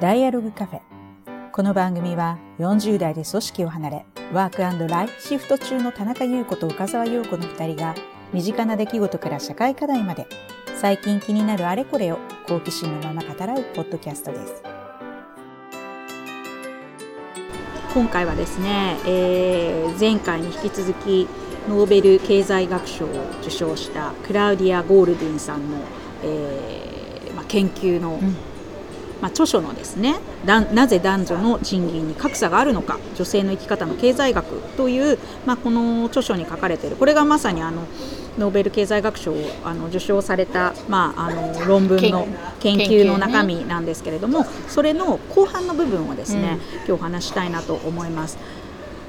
ダイアログカフェ。この番組は40代で組織を離れ、ワークライフシフト中の田中優子と岡沢陽子の二人が、身近な出来事から社会課題まで、最近気になるあれこれを好奇心のまま語らうポッドキャストです。今回はですね、えー、前回に引き続きノーベル経済学賞を受賞したクラウディア・ゴールディンさんの、えーまあ、研究の、うんまあ、著書のですねなぜ男女の賃金に格差があるのか女性の生き方の経済学という、まあ、この著書に書かれている。これがまさにあのノーベル経済学賞をあの受賞された、まあ、あの論文の研究。の中身なんですけれども、それの後半の部分をですね、うん、今日お話したいなと思います。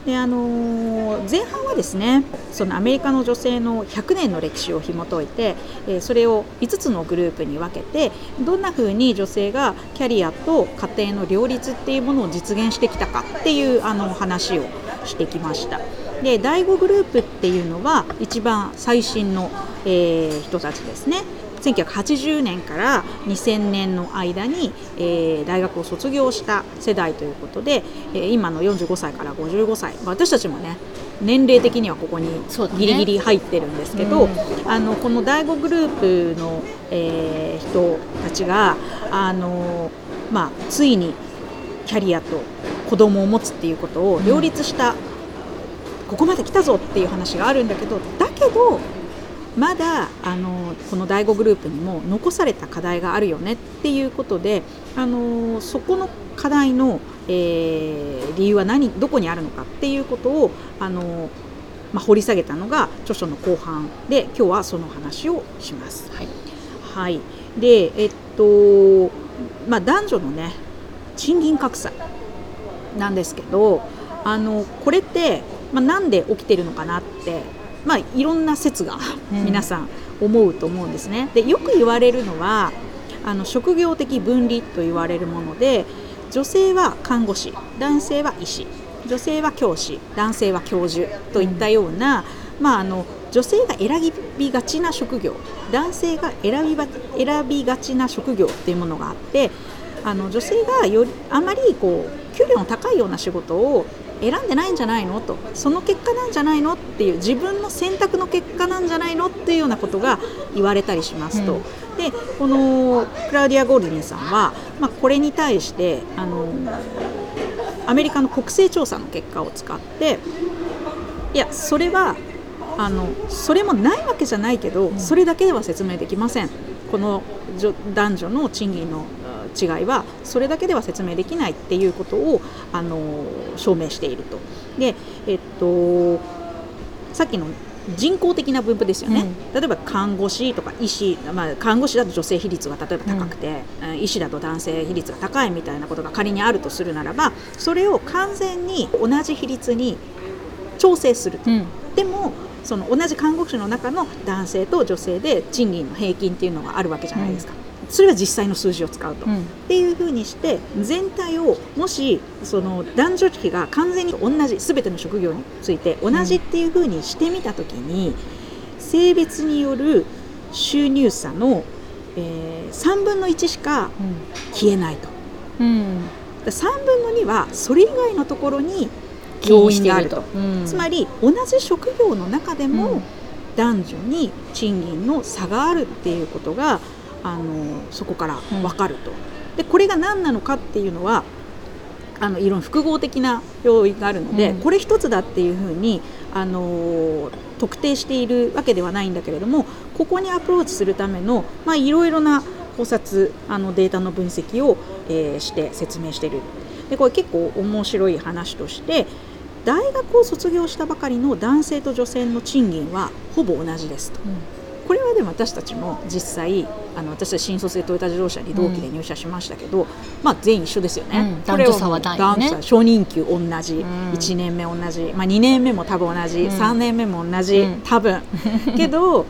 であの前半はですねそのアメリカの女性の100年の歴史を紐解いて、えそれを5つのグループに分けてどんなふうに女性がキャリアと家庭の両立っていうものを実現してきたかっていうあの話をしてきました。で第5グループっていうのは一番最新の、えー、人たちですね1980年から2000年の間に、えー、大学を卒業した世代ということで、えー、今の45歳から55歳、まあ、私たちもね年齢的にはここにギリギリ入ってるんですけど、ねうん、あのこの第5グループの、えー、人たちがあの、まあ、ついにキャリアと子供を持つっていうことを両立した、うん、ここまで来たぞっていう話があるんだけどだけどまだあのこの第5グループにも残された課題があるよねっていうことであのそこの課題の、えー、理由は何どこにあるのかっていうことをあの、まあ、掘り下げたのが著書の後半で今日はその話をします。はい、はい、でえっとまあ、男女のね賃金格差なんですけどあのこれって、まあ、なんで起きてるのかなってまあ、いろんな説が皆さん思うと思うんですね。でよく言われるのはあの職業的分離と言われるもので女性は看護師男性は医師女性は教師男性は教授といったような、うん、まあ、あの女性が選びがちな職業男性が選び選びがちな職業っていうものがあってあの女性がよりあまりこう給料の高いような仕事を選んでないんじゃないの？と。その結果なんじゃないの？っていう自分の選択の結果なんじゃないの？っていうようなことが言われたりしますと、うん、でこのクラウディア・ゴールディンさんは、まあ、これに対してあのアメリカの国勢調査の結果を使っていやそれはあのそれもないわけじゃないけど、それだけでは説明できません。この男女の賃金の違いはそれだけでは説明できないっていうことをあの証明していると。で、えっと、さっきの人工的な分布ですよね、うん、例えば看護師とか医師、まあ、看護師だと女性比率が例えば高くて、うん、医師だと男性比率が高いみたいなことが仮にあるとするならばそれを完全に同じ比率に調整すると。うん、でもその同じ看護師の中の男性と女性で賃金の平均っていうのがあるわけじゃないですか。それは実際の数字を使うと、うん、っていうふうにして全体をもしその男女比が完全に同じ全ての職業について同じっていうふうにしてみた時に、性別による収入差の、えー、3分の1しか消えないと。うん、3分の2はそれ以外のところに要因があると、うん、つまり同じ職業の中でも男女に賃金の差があるっていうことがあのそこから分かると。でこれが何なのかっていうのはあのいろんな複合的な要因があるので、うん、これ一つだっていうふうにあの特定しているわけではないんだけれどもここにアプローチするための、まあ、いろいろな考察あのデータの分析を、えー、して説明しているでこれ結構面白い話として大学を卒業したばかりの男性と女性の賃金はほぼ同じですと。うんこれはでも私たちも実際あの私は新卒でトヨタ自動車に同期で入社しましたけど、うん、まあ全員一緒ですよね。うん、これは男女初任給同じ、うん、1年目同じ、まあ、2年目も多分同じ、うん、3年目も同じ、多分。けど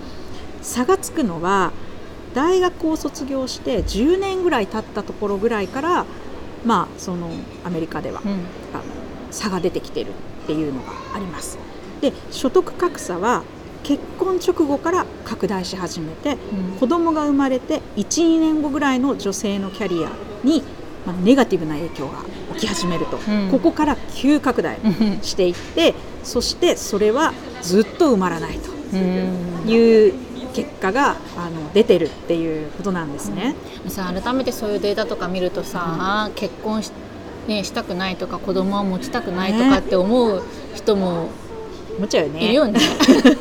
差がつくのは大学を卒業して10年ぐらい経ったところぐらいからまあそのアメリカでは、あの差が出てきてるっていうのがあります。で所得格差は結婚直後から拡大し始めて、うん、子供が生まれて12年後ぐらいの女性のキャリアにまあ、ネガティブな影響が起き始めると、うん。ここから急拡大うん。していってそしてそれはずっと埋まらないと。うん。いう結果があの出てるっていうことなんですね。さ改めてそういうデータとか見るとさ、結婚し,、ね、したくないとか子供は持ちたくないとかって思う人ももちろんね。いるよね。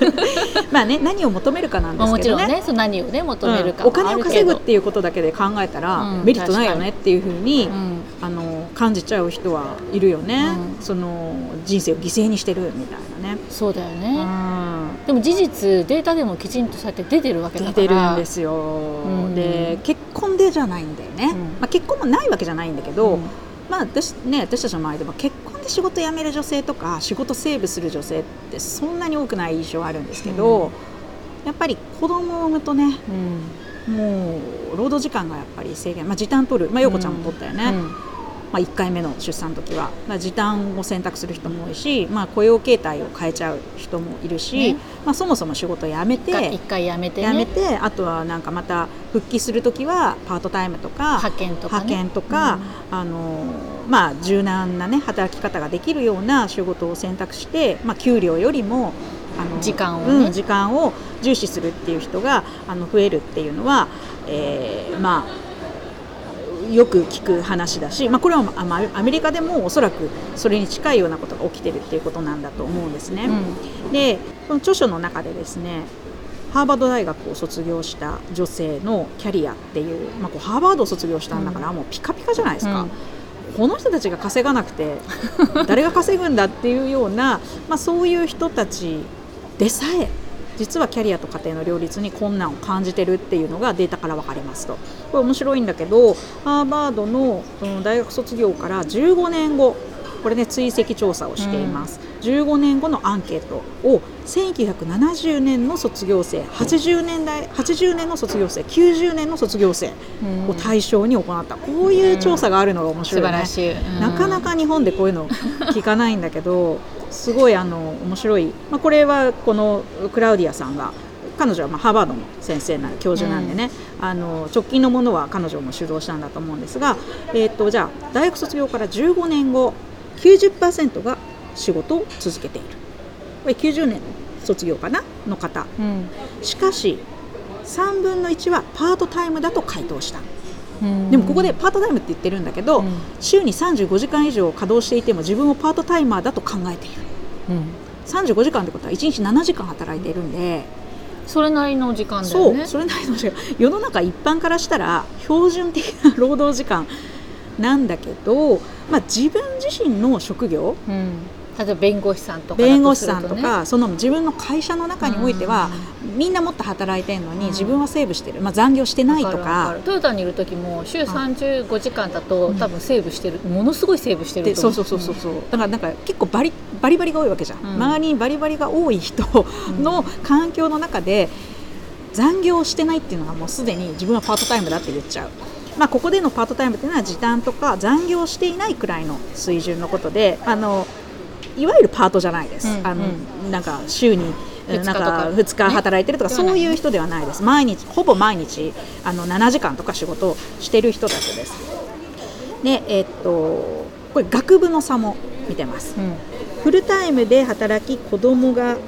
まあね何を求めるかなんでまあもちろんすけどね。ねそう何をね求めるかうん。お金を稼ぐっていうことだけで考えたら、うんメリットないよねっていうふうに、うん。あの感じちゃう人はいるよね、うん。その人生を犠牲にしてるみたいなね。そうだようね、ん。でも事実データでもきちんとそうやって出てるわけだ出から。てるんですよ、ん。で結婚でじゃないんだよね、うん。まあ、結婚もないわけじゃないんだけど、うん。まあ私ね、私たちの周りでも結婚で仕事辞める女性とか仕事セーブする女性ってそんなに多くない印象はあるんですけど、やっぱり子供を産むとねうん。もう労働時間がやっぱり制限、まあ、時短取る、まあ、陽子ちゃんも取ったよね、うんまあ、1回目の出産の時は、まあ、時短を選択する人も多いし、まあ、雇用形態を変えちゃう人もいるし、ね。まあ、そもそも仕事を辞めて一回一回やめてね。辞めてあとはなんかまた復帰する時はパートタイムとか派遣とか、ね、派遣とか、あのまあ、柔軟な、ね、働き方ができるような仕事を選択して、まあ、給料よりもあの時間をね。うん時間を重視するっていう人があの増えるっていうのは、えーまあよく聞く話だし、まあ、これはアメリカでもおそらくそれに近いようなことが起きてるっていうことなんだと思うんですね。うん。でこの著書の中でですねハーバード大学を卒業した女性のキャリアっていう、まあ、こうハーバードを卒業したんだから、もうピカピカじゃないですか、うん。この人たちが稼がなくて誰が稼ぐんだっていうような、まあ、そういう人たちでさえ実はキャリアと家庭の両立に困難を感じてるっていうのがデータから分かりますと。これ面白いんだけどハーバードの大学卒業から15年後これね追跡調査をしています、15年後のアンケートを1970年の卒業生80年代80年の卒業生90年の卒業生うん。を対象に行った。こういう調査があるのが面素白いよね、晴らしい、うん。なかなか日本でこういうの聞かないんだけどすごいあの面白い、まあ、これはこのクラウディアさんが彼女はまあハーバードの先生な教授なんでね、あの直近のものは彼女も主導したんだと思うんですが、えー、とじゃあ大学卒業から15年後90%が仕事を続けている。これ90年卒業かなの方。うん。しかし3分の1はパートタイムだと回答した。うんでもここでパートタイムって言ってるんだけど、うん。週に35時間以上稼働していても自分をパートタイマーだと考えている。うん。35時間ってことは1日7時間働いているんで、それなりの時間だそうよねそれなりの時間。世の中一般からしたら標準的な労働時間なんだけど、まあ、自分自身の職業うん、例えば弁護士さんとか弁護士さんとねかその自分の会社の中においてはみんなもっと働いてるのにうん。自分はセーブしてる、まあ、残業してないとか。るトヨタにいる時も週35時間だと、うん。多分セーブしてる。ものすごいセーブしてるそうそうそうそうそう。だからなんか結構バリバリバリが多いわけじゃん、うん。周りにバリバリが多い人の環境の中で残業をしてないっていうのがもうすでに自分はパートタイムだって言っちゃう。まあ、ここでのパートタイムっていうのは時短とか残業していないくらいの水準のことであのいわゆるパートじゃないです、うんあのなんか週になんか2日働いてるとか、ね。そういう人ではないです。毎日ほぼ毎日あの7時間とか仕事をしてる人たちです。でえっとこれ学部の差も見てます。うん。フルタイムで働き子供が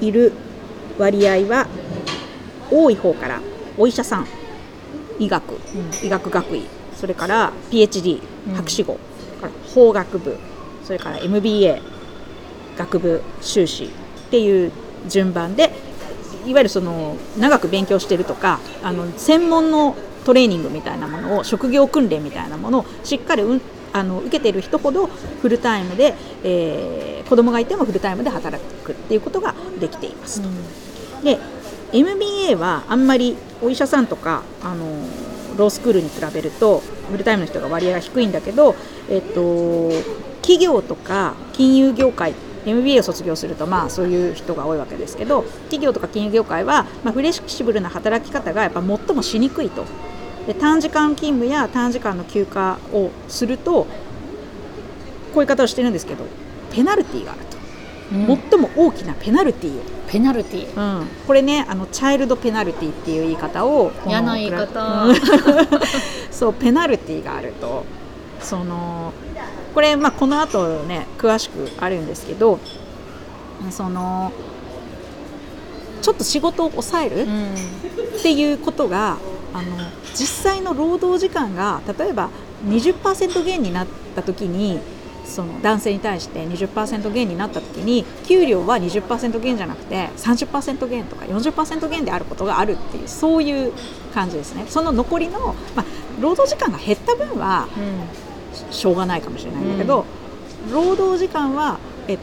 いる割合は多い方からお医者さん医学、医学学位それから PhD うん。博士号、から法学部それから MBA 学部修士っていう順番でいわゆるその長く勉強してるとかあの専門のトレーニングみたいなものを職業訓練みたいなものをしっかりうんあの受けている人ほどフルタイムで、えー子供がいてもフルタイムで働くっていうことができていますと。で MBA はあんまりお医者さんとかあのロースクールに比べるとフルタイムの人が割合が低いんだけど、えっと、企業とか金融業界 MBA を卒業するとまあそういう人が多いわけですけど企業とか金融業界は、まあ、フレキシブルな働き方がやっぱ最もしにくいと。で短時間勤務や短時間の休暇をするとこういう方をしてるんですけどペナルティーがあると、うん。最も大きなペナルティー。をペナルティー。うん、これねあのチャイルドペナルティっていう言い方を嫌な言い方。うん。そうペナルティがあると。そのこれ、まあ、この後ね詳しくあるんですけどそのちょっと仕事を抑えるっていうことが、あの実際の労働時間が例えば20%減になった時にその男性に対して20%減になった時に給料は20%減じゃなくて30%減とか40%減であることがあるっていうそういう感じですね。その残りの、まあ、労働時間が減った分はしょうがないかもしれないんだけど、うん、労働時間はえ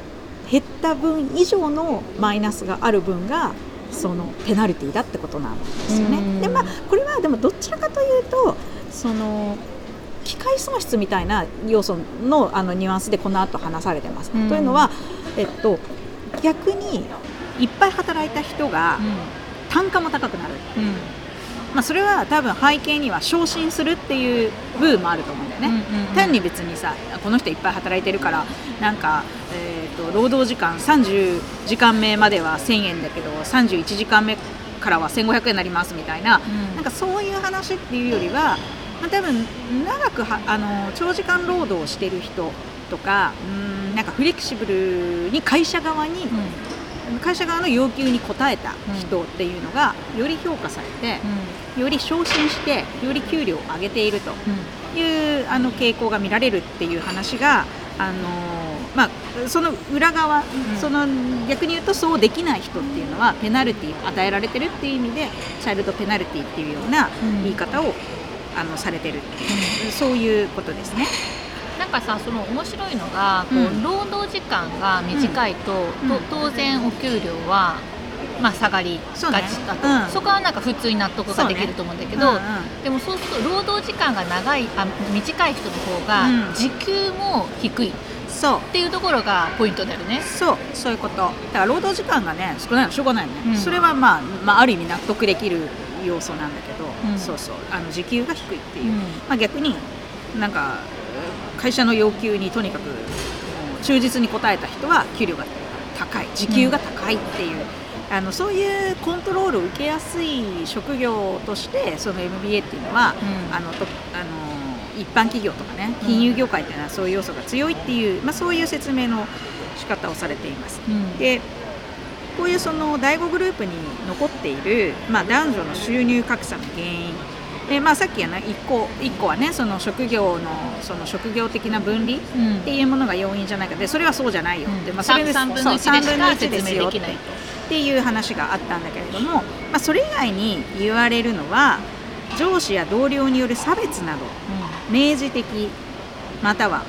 減った分以上のマイナスがある分がそのペナルティーだってことなんですよね。うん、でまあこれはでもどちらかというとその機械損失みたいな要素のあのニュアンスでこの後話されてます。うん、というのは、えっと、逆にいっぱい働いた人が単価も高くなる、うん、まあ、それは多分背景には昇進するっていう部分もあると思うんだよね、うんうんうん、単に別にさこの人いっぱい働いてるからなんか、えーと、労働時間30時間目までは1000円だけど31時間目からは1500円になりますみたいなうん、なんかそういう話っていうよりはまあ、多分長くはあの長時間労働をしてる人とかうんなんかフレキシブルに会社側に、うん、会社側の要求に応えた人っていうのがより評価されて、うん、より昇進してより給料を上げているという、あの傾向が見られるっていう話があのまあ、その裏側、うん、その逆に言うとそうできない人っていうのはペナルティを与えられてるっていう意味でチャイルドペナルティっていうような言い方をあのされてるっていう、そういうことですね。なんかさその面白いのが、こう労働時間が短いと,、と当然お給料はまあ、下がりがちだと、ねうん、そこはなんか普通に納得ができると思うんだけど、ねうんうん、でもそうすると労働時間が長いあ短い人の方が時給も低い、そう。っていうところがポイントだよね。そう。そういうこと。だから労働時間がね少ないのしょうがないのね、それはまあ、まあ、ある意味納得できる要素なんだけど、うん、そうそう。あの時給が低いっていう、うん、まあ、逆になんか会社の要求にとにかく忠実に応えた人は給料が高い。時給が高いっていう、うん、あのそういうコントロールを受けやすい職業としてその MBA っていうのは、あのとあの一般企業とかね金融業界っていうのはそういう要素が強いっていう、まあ、そういう説明の仕方をされています。でこういうその第5グループに残っている、まあ、男女の収入格差の原因でまあ、さっきやな1個 ,1 個はねその職業のその職業的な分離っていうものが要因じゃないか。でそれはそうじゃないよって、うん、まあ、それで3分の1ですよって。いう話があったんだけれども、まあ、それ以外に言われるのは上司や同僚による差別など、うん、明示的または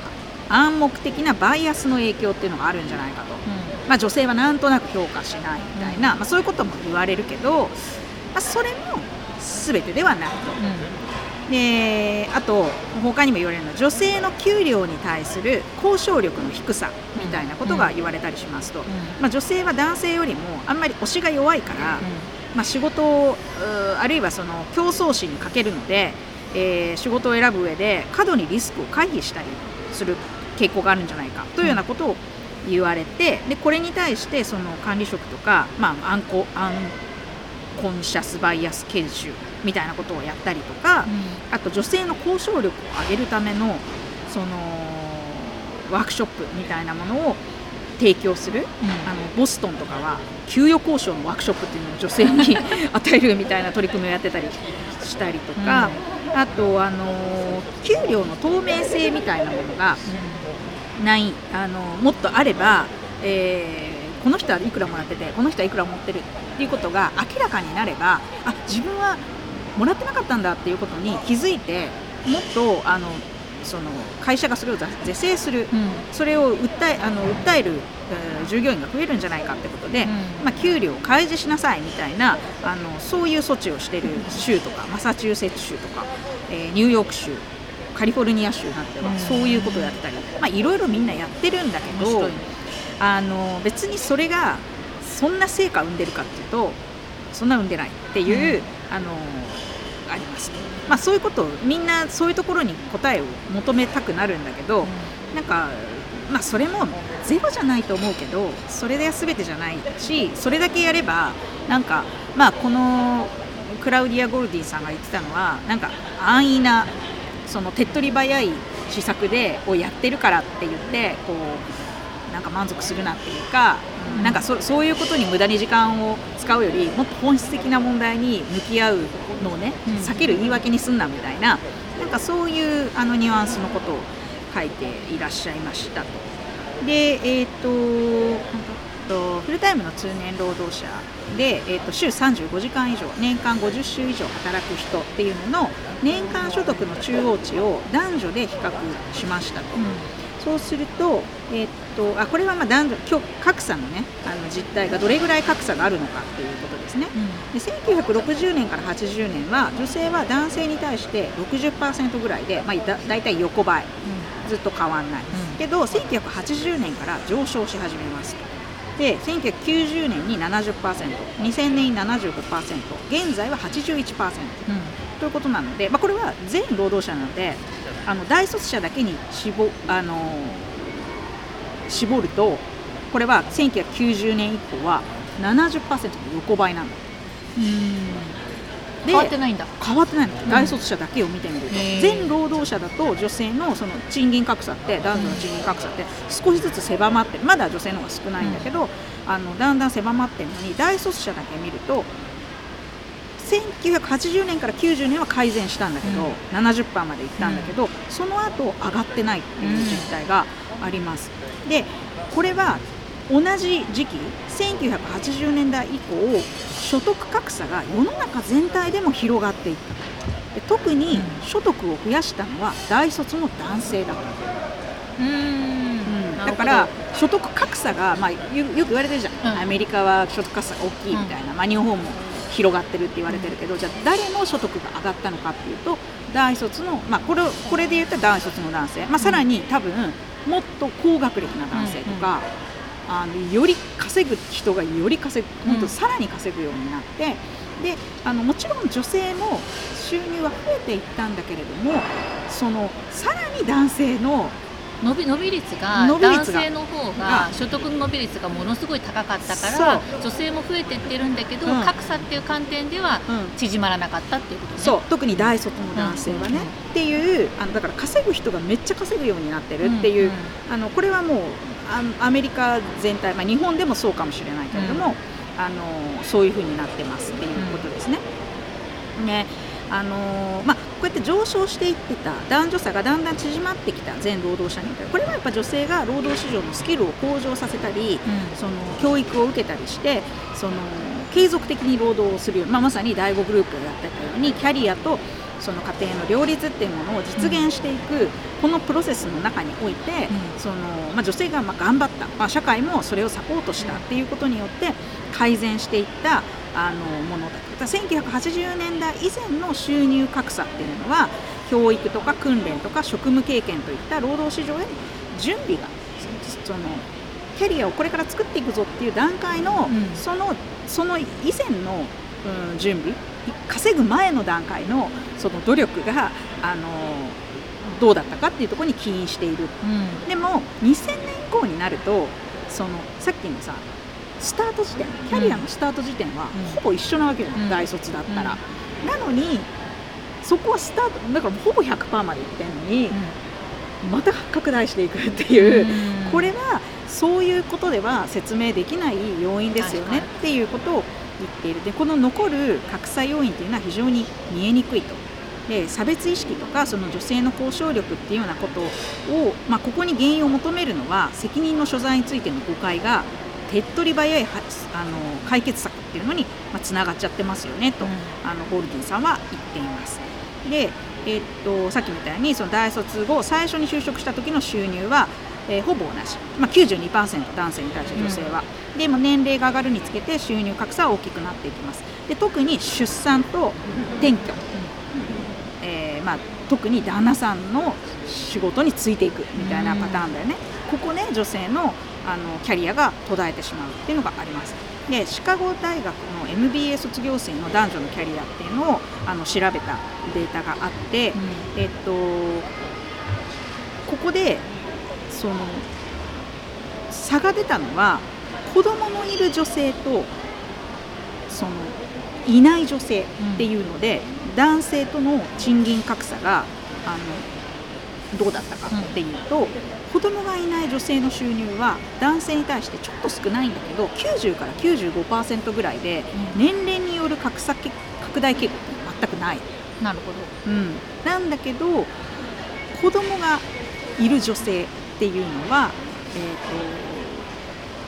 暗黙的なバイアスの影響っていうのがあるんじゃないかと。うん。まあ、女性はなんとなく評価しないみたいな、まあ、そういうことも言われるけど、まあ、それも全てではないと。うん、であと他にも言われるのは女性の給料に対する交渉力の低さみたいなことが言われたりしますと、うん、まあ、女性は男性よりもあんまり推しが弱いから、うん、まあ、仕事をあるいはその競争心に欠けるので、えー、仕事を選ぶ上で過度にリスクを回避したりする傾向があるんじゃないかというようなことを言われてでこれに対してその管理職とか、まあ、アンコアンシャスバイアス研修みたいなことをやったりとか、うん、あと女性の交渉力を上げるためのそのワークショップみたいなものを提供する、うん、あのボストンとかは給与交渉のワークショップっていうのを女性に 与えるみたいな取り組みをやってたりしたりとか、うん、あとあの給料の透明性みたいなものが、ないあのもっとあれば、えー、この人はいくらもらっててこの人はいくら持ってるっていうことが明らかになればあ自分はもらってなかったんだっていうことに気づいてもっとあのその会社がそれを是正する、うん、それを訴えあの訴える、えー、従業員が増えるんじゃないかってことで、うん、まあ、給料を開示しなさいみたいなあのそういう措置をしている州とかマサチューセッツ州とか、えー、ニューヨーク州カリフォルニア州なんてはそういうことをやったり、まあ、いろいろみんなやってるんだけどあの別にそれがそんな成果を生んでるかっていうとそんな生んでないっていう、うん、あのあります、まあ、そういうことをみんなそういうところに答えを求めたくなるんだけど、うん、なんか、まあ、それもゼロじゃないと思うけどそれで全てじゃないしそれだけやればなんか、まあ、このクラウディア・ゴルディさんが言ってたのはなんか安易なその手っ取り早い施策でをやってるからって言ってこうなんか満足するなっていうか、うん、なんかそそういうことに無駄に時間を使うよりもっと本質的な問題に向き合うのをね、避ける言い訳にすんなみたいななんかそういうあのニュアンスのことを書いていらっしゃいましたと。で、えっ、ー、とフルタイムの通年労働者で、えー、と週35時間以上年間50週以上働く人っていうのの年間所得の中央値を男女で比較しましたと。うんそうすると、えー、っとあこれはまあ男女格差の,、ね、あの実態がどれぐらい格差があるのかということですね、うん、で1960年から80年は女性は男性に対して60%ぐらいで、まあ、だ大体横ばい、うん、ずっと変わんない、うん、けど1980年から上昇し始めます。で1990年に 70%2000 年に75%現在は81%、うん、ということなので、まあ、これは全労働者なのであの大卒者だけに絞あの絞るとこれは1990年以降は70%の横ばいなんだ。変わってないんだ。変わってないの、うん、大卒者だけを見てみると全労働者だと女性のその賃金格差って男女の賃金格差って少しずつ狭まってまだ女性の方が少ないんだけど、うん、あのだんだん狭まってるのに大卒者だけ見ると1980年から90年は改善したんだけど、うん、70%までいったんだけど、うん、その後上がってないっていう実態があります。でこれは同じ時期1980年代以降所得格差が世の中全体でも広がっていった。で特に所得を増やしたのは大卒の男性だと。うん。だから所得格差が、まあ、よく言われてるじゃん、うん、アメリカは所得格差が大きいみたいな、うん、まあ、日本も広がってるって言われてるけど、じゃあ誰の所得が上がったのかっていうと大卒の、まあ、これこれで言ったら大卒の男性、まあ、さらに多分もっと高学歴な男性とか、あのより稼ぐ人がより稼ぐ本当さらに稼ぐようになって、であのもちろん女性も収入は増えていったんだけれどもそのさらに男性の伸び伸び率が男性の方が所得の伸び率がものすごい高かったから女性も増えていってるんだけど、うん、格差っていう観点では縮まらなかったっていうことね、そう。特に大卒の男性はね、うん、っていうあのだから稼ぐ人がめっちゃ稼ぐようになってるっていう、うん、あのこれはもうアメリカ全体、まあ、日本でもそうかもしれないけれども、あのそういうふうになってますっていうことですね。ね。あのまあ、こうやって上昇していってた。男女差がだんだん縮まってきた。全労働者にこれはやっぱ女性が労働市場のスキルを向上させたり、うん、その教育を受けたりしてその継続的に労働をするようまあ、まさに第5グループがやってたようにキャリアとその家庭の両立っていうものを実現していく、このプロセスの中において、そのまあ、女性がま頑張った、まあ、社会もそれをサポートしたっていうことによって改善していったあのものだった。1980年代以前の収入格差っていうのは教育とか訓練とか職務経験といった労働市場への準備がそのキャリアをこれから作っていくぞっていう段階の、うん、そのその以前の、うん、準備稼ぐ前の段階のその努力があのどうだったかっていうところに起因している、うん、でも2000年以降になるとそのさっきのさスタート時点キャリアのスタート時点はほぼ一緒なわけよ、うん、大卒だったら、なのにそこはスタートだからほぼ100%までいってんのに、また拡大していくっていう、これはそういうことでは説明できない要因ですよねっていうことを言っている。でこの残る格差要因というのは非常に見えにくいと。で差別意識とかその女性の交渉力っていうようなことを、まあ、ここに原因を求めるのは責任の所在についての誤解が手っ取り早いあの解決策っていうのにつな、まあ、がっちゃってますよねと、うん、あのゴールディンさんは言っています。で、えー、っとさっきみたいにその大卒後最初に就職した時の収入はえー、ほぼ同じ、まあ、92%男性に対して女性は、うん、でも年齢が上がるにつけて収入格差は大きくなっていきます。で特に出産と転居、えー、まあ、特に旦那さんの仕事についていくみたいなパターンだよね、ここね女性のあのキャリアが途絶えてしまうっていうのがあります。でシカゴ大学の MBA 卒業生の男女のキャリアっていうのをあの調べたデータがあって、うん、えっとここでその差が出たのは子供のいる女性とそのいない女性っていうので、うん、男性との賃金格差があのどうだったかっていうと、うん、子供がいない女性の収入は男性に対してちょっと少ないんだけど90から95%ぐらいで年齢による格差拡大傾向って全くない。なるほど、うん、なんだけど子供がいる女性っていうのは、えーと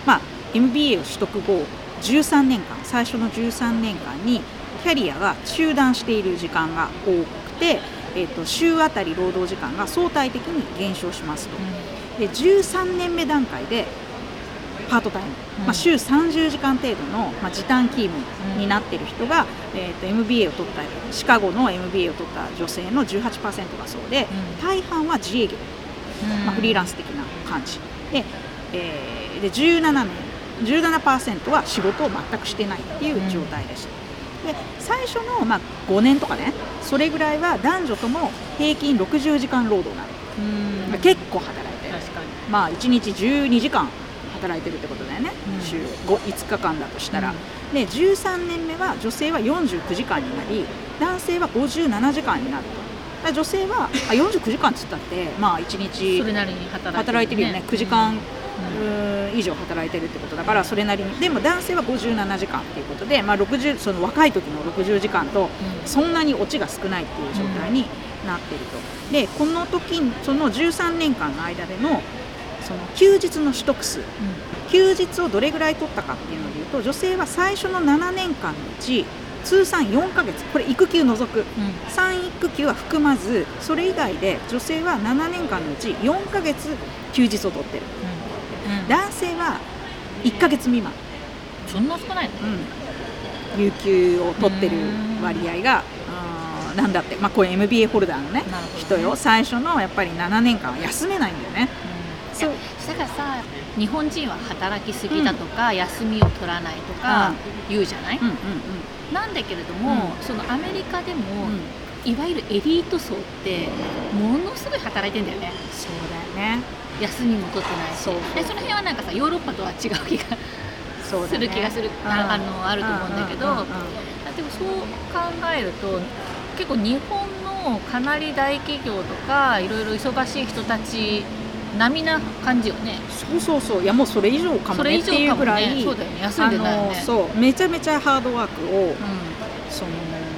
まあ、MBA を取得後13年間最初の13年間にキャリアが中断している時間が多くて、えーと、週あたり労働時間が相対的に減少しますと、うん、で13年目段階でパートタイム、うん、まあ、週30時間程度の、まあ、時短勤務になっている人が、うん、えーと、MBA を取ったシカゴの MBA を取った女性の18%がそうで、大半は自営業、まあ、フリーランス的な感じ。で,、えー、で17年17%は仕事を全くしてないっていう状態です。で最初の、まあ、5年とかねそれぐらいは男女とも平均60時間労働なの。結構働いてる。まあ1日12時間働いてるってことだよね、うん、週 5, 5日間だとしたら、うん、で13年目は女性は49時間になり男性は57時間になると。女性はあ49時間っつったってまあ1日働いてるよね。9時間、以上働いてるってことだからそれなりに。でも男性は57時間っていうことで、まあ、60その若い時の60時間とそんなにオチが少ないっていう状態になってると。でこの時その13年間の間でのその休日の取得数、休日をどれぐらい取ったかっていうのでいうと女性は最初の7年間のうち通算4ヶ月これ育休除く、うん、産育休は含まずそれ以外で女性は7年間のうち4ヶ月休日を取ってる、男性は1か月未満。そんな少ないの、うん、有給を取ってる割合がなんだって、まあ、これ MBA ホルダーのね、ね、人よ。最初のやっぱり7年間は休めないんだよね、うん、そう。だからさ日本人は働きすぎだとか、うん、休みを取らないとか言うじゃない、うんうんうん、なんだけれども、そのアメリカでも、いわゆるエリート層ってものすごい働いてんだよね。そうだよね。休みも取ってないし。そでその辺はなんかさヨーロッパとは違う気がする気がする、あのあると思うんだけど、だってそう考えると結構日本のかなり大企業とかいろいろ忙しい人たち並な感じよね。そうそうそう。いやもうそれ以上かもねっていうぐらい、ね、そうだよね。休んでないよねそう。めちゃめちゃハードワークを、うん、その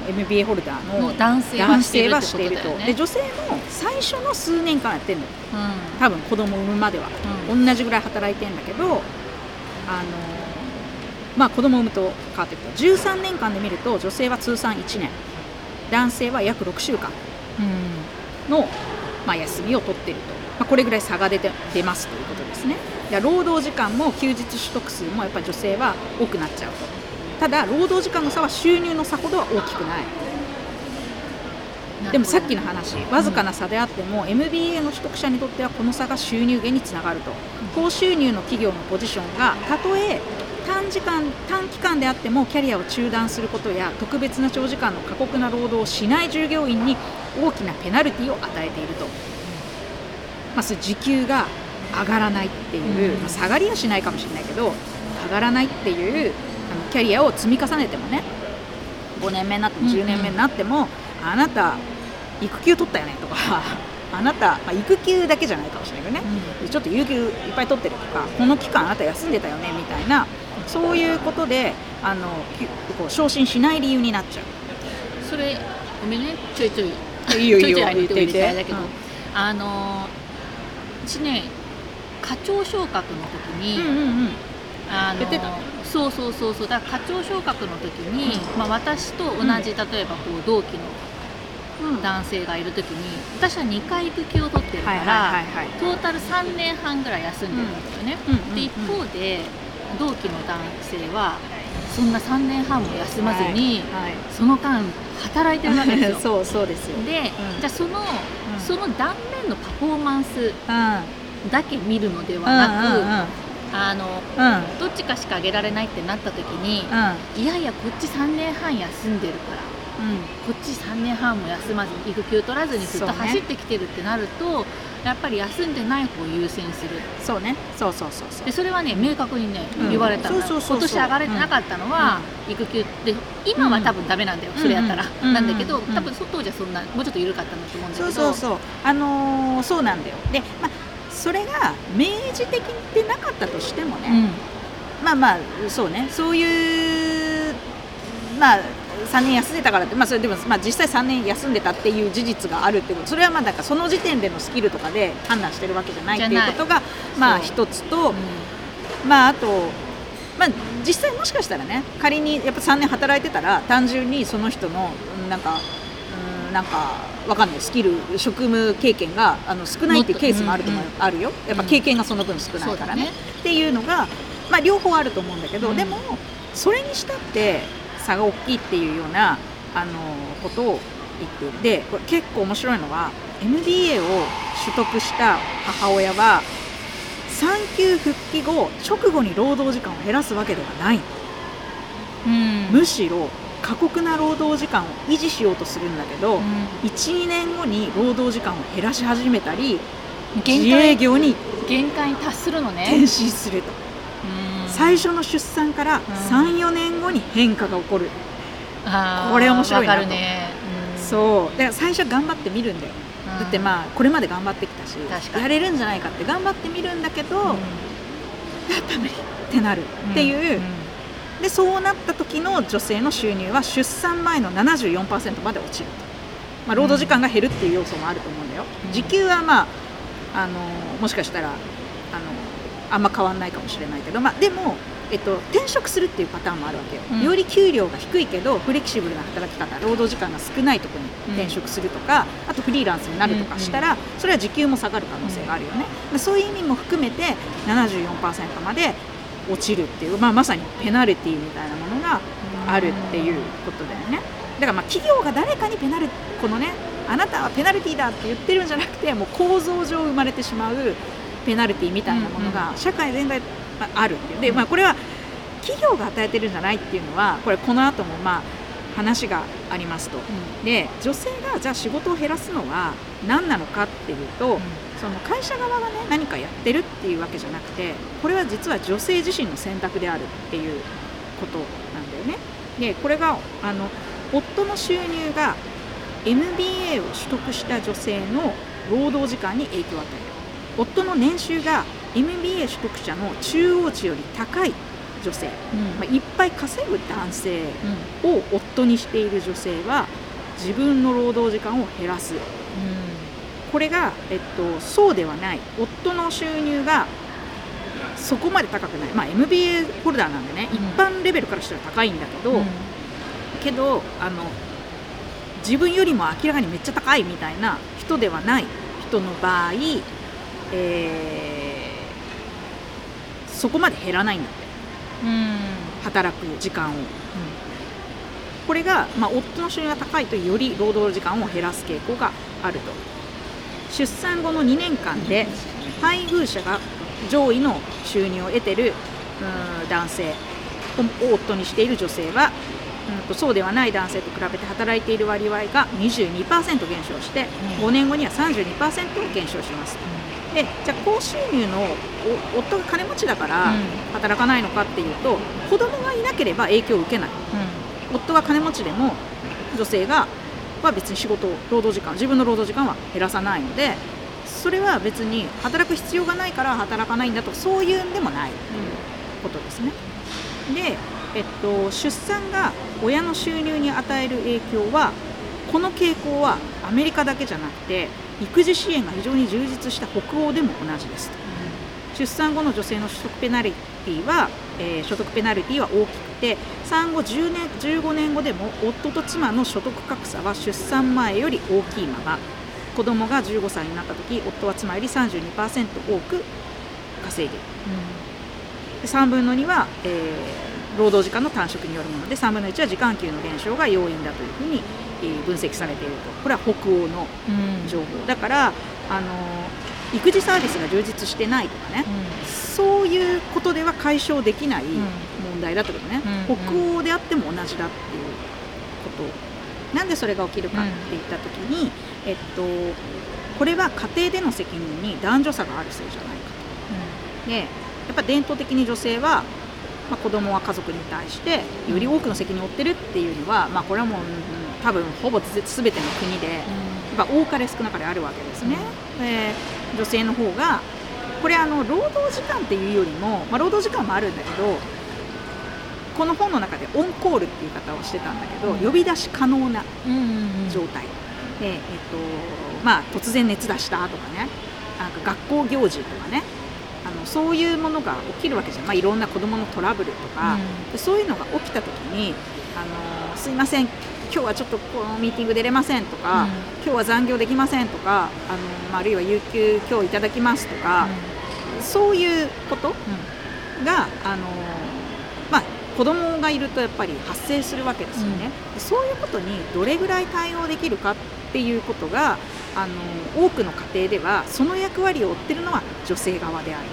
MBA ホルダーの男性はしてるってことね。で女性も最初の数年間やってるの、うん、多分子供産むまでは、うん、同じぐらい働いてんだけどあのまあ子供産むと変わってくる13年間で見ると女性は通算1年。男性は約6週間。の、まあ、休みを取っていると、まあ、これぐらい差が出て出ますということですね。労働時間も休日取得数もやっぱり女性は多くなっちゃうとただ労働時間の差は収入の差ほどは大きくない。でもさっきの話わずかな差であっても、うん、MBA の取得者にとってはこの差が収入源につながると、高収入の企業のポジションがたとえ短時間短期間であってもキャリアを中断することや特別な長時間の過酷な労働をしない従業員に大きなペナルティを与えていると、まあ、時給が上がらないっていう、まあ、下がりはしないかもしれないけど上がらないっていうキャリアを積み重ねてもね5年目になっても10年目になっても、あなた育休取ったよねとか あなた、まあ、育休だけじゃないかもしれないけどね、うん、ちょっと有給いっぱい取ってるとかこの期間あなた休んでたよねみたいなそういうことであのこう昇進しない理由になっちゃう。それごめんね。ちょいちょいいいよ いいよ言ってみて。だけど、うん、あの私ね課長昇格の時に、うんうんうん、あのそうそうそうそう。だから課長昇格の時に、うん、まあ、私と同じ、例えばこう同期の男性がいる時に私は2回育休を取ってるから、トータル3年半ぐらい休んでるんですよね、で一方で同期の男性はそんな3年半も休まずに、はいはい、その間働いてるわけですよ。そうそうですよ。で、うん、じゃあその、うん、その断面のパフォーマンスだけ見るのではなく、あの、うん、どっちかしかあげられないってなった時に、うん、いやいやこっち3年半休んでるからこっち3年半も休まずに育休取らずにずっと走ってきてるってなると、ね、やっぱり休んでない方を優先する。そうね。そうそうそうそう。でそれはね明確にね、言われたの今年上がれてなかったのは、育休で今は多分ダメなんだよ、それやったら、なんだけど、多分当時はそんなもうちょっと緩かったんだと思うんだけど。そうそうそう。あのー、そうなんだよ。でまあそれが明示的でなかったとしてもね、まあまあそうね。そういうまあ3年休んでたからって、まあ、それでも、まあ、実際3年休んでたっていう事実があるってこと。それはまあだからその時点でのスキルとかで判断してるわけじゃないっていうことがまあ一つと、う。ん、まああと、まあ、実際もしかしたらね仮にやっぱ3年働いてたら単純にその人のなんかうんなんかわかんない。スキル職務経験があの少ないっていうケースもあると、うんうん、あるよ。やっぱ経験がその分少ないからね、ね、っていうのが、まあ、両方あると思うんだけど、うん、でもそれにしたって差が大きいっていうようなあのことを言ってでこれ結構面白いのは MBA を取得した母親は産休復帰後直後に労働時間を減らすわけではない、うん、むしろ過酷な労働時間を維持しようとするんだけど、うん、12年後に労働時間を減らし始めたり自営業に限界に達するのね。転身すると。最初の出産から34年後に変化が起こる、これ面白いなと、ね。うん、そう。だから最初頑張ってみるんだよ、だってまあこれまで頑張ってきたしやれるんじゃないかって頑張ってみるんだけど、うん、やっぱ無理ってなるっていう、でそうなった時の女性の収入は出産前の74%まで落ちると、まあ、労働時間が減るっていう要素もあると思うんだよ、時給はまああのもしかしたらあのあんま変わんないかもしれないけど、まあ、でも、えっと、転職するっていうパターンもあるわけよ、うん、より給料が低いけどフレキシブルな働き方労働時間が少ないところに転職するとか、うん、あとフリーランスになるとかしたら、それは時給も下がる可能性があるよね、うん、そういう意味も含めて74%まで落ちるっていう、まあ、まさにペナルティーみたいなものがあるっていうことだよね。だからまあ企業が誰かにペナルこのねあなたはペナルティーだって言ってるんじゃなくてもう構造上生まれてしまうペナルティみたいなものが社会全体あるっていう。で、まあ、これは企業が与えてるんじゃないっていうのはこれこの後もまあ話がありますと、うん、で女性がじゃあ仕事を減らすのは何なのかっていうと、うん、その会社側がね何かやってるっていうわけじゃなくてこれは実は女性自身の選択であるっていうことなんだよね。でこれがあの夫の収入が MBA を取得した女性の労働時間に影響を与える。夫の年収が MBA 取得者の中央値より高い女性、うん、まあ、いっぱい稼ぐ男性を夫にしている女性は自分の労働時間を減らす、うん、これが、えっと、そうではない。夫の収入がそこまで高くない、まあ、MBA ホルダーなんでね、うん、一般レベルからしたら高いんだけど、けどあの自分よりも明らかにめっちゃ高いみたいな人ではない。人の場合えー、そこまで減らないんだって。働く時間を、うん、これが、まあ、夫の収入が高いとより労働時間を減らす傾向があると出産後の2年間で配偶者が上位の収入を得てる男性を夫にしている女性はうんとそうではない男性と比べて働いている割合が22%減少して5年後には32%減少します。でじゃあ高収入の夫が金持ちだから働かないのかっていうと、うん、子供がいなければ影響を受けない、うん、夫が金持ちでも女性がは別に仕事労働時間自分の労働時間は減らさないのでそれは別に働く必要がないから働かないんだとそういうんでもないことですね。で、えっと、出産が親の収入に与える影響はこの傾向はアメリカだけじゃなくて育児支援が非常に充実した北欧でも同じです、うん、出産後の女性の所得ペナルティは、えー、所得ペナルティは大きくて産後10年15年後でも夫と妻の所得格差は出産前より大きいまま。子供が15歳になった時夫は妻より32%多く稼いでいる、うん、3分の2は、えー、労働時間の短縮によるもので3分の1は時間給の減少が要因だというふうに分析されていると。これは北欧の情報、うん、だからあの育児サービスが充実してないとかね、うん、そういうことでは解消できない問題だってことね、うん、北欧であっても同じだっていうこと。なんでそれが起きるかって言った時に、うん、えっと、これは家庭での責任に男女差があるせいじゃないかと。でやっぱ伝統的に女性はまあ、子供は家族に対してより多くの責任を負ってるっていうのは、まあ、これはもう、うん、多分ほぼ全ての国で、やっぱ多かれ少なかれあるわけですね。で女性の方がこれあの労働時間っていうよりも、まあ、労働時間もあるんだけどこの本の中でオンコールっていう言い方をしてたんだけど、呼び出し可能な状態、で、えっとまあ、突然熱出したとかねなんか学校行事とかねあのそういうものが起きるわけじゃん、まあ、いろんな子どものトラブルとか、うん、そういうのが起きた時にあのすいません今日はちょっとこのミーティング出れませんとか、うん、今日は残業できませんとかあの、あるいは有給今日いただきますとか、うん、そういうことが、あのまあ、子供がいるとやっぱり発生するわけですよね、うん、そういうことにどれぐらい対応できるかっていうことがあの多くの家庭ではその役割を負ってるのは女性側である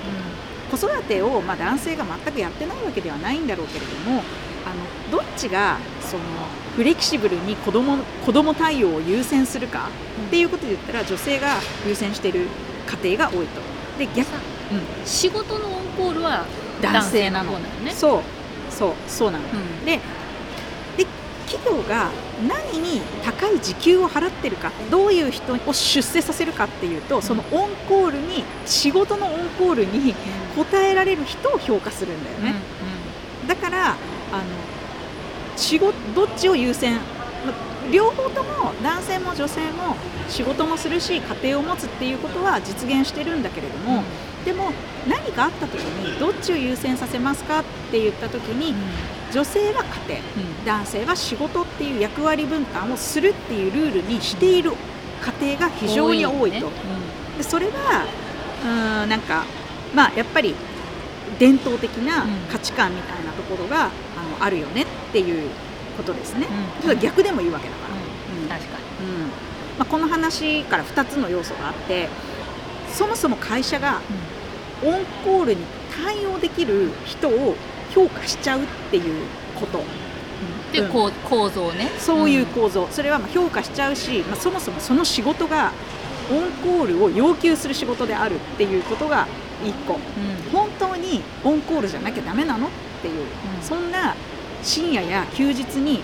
と、うん、子育てを、まあ、男性が全くやってないわけではないんだろうけれどもあのどっちがそのフレキシブルに子供子供対応を優先するかっていうことで言ったら女性が優先している家庭が多いと。で逆、うん、仕事のオンコールは男性なの。ね。そう。そう。そうなの、うん、で企業が何に高い時給を払ってるかどういう人を出世させるかっていうとそのオンコールに仕事のオンコールに応えられる人を評価するんだよね、だからあの仕事どっちを優先両方とも男性も女性も仕事もするし家庭を持つっていうことは実現してるんだけれども、でも何かあった時にどっちを優先させますかって言った時に、女性は家庭、うん、男性は仕事っていう役割分担をするっていうルールにしている家庭が非常に多いと。でそれはうんなんかまあやっぱり伝統的な価値観みたいなところが、あのあるよねっていうことですね。ちょっと逆でもいいわけだから。確かに、うん。まあ、この話から2つの要素があってそもそも会社がオンコールに対応できる人を評価しちゃうっていうこと。で、うん、構造ね。そういう構造、うん、それはま評価しちゃうし、まあ、そもそもその仕事がオンコールを要求する仕事であるっていうことが1個、うん、本当にオンコールじゃなきゃダメなの？っていう、そんな深夜や休日に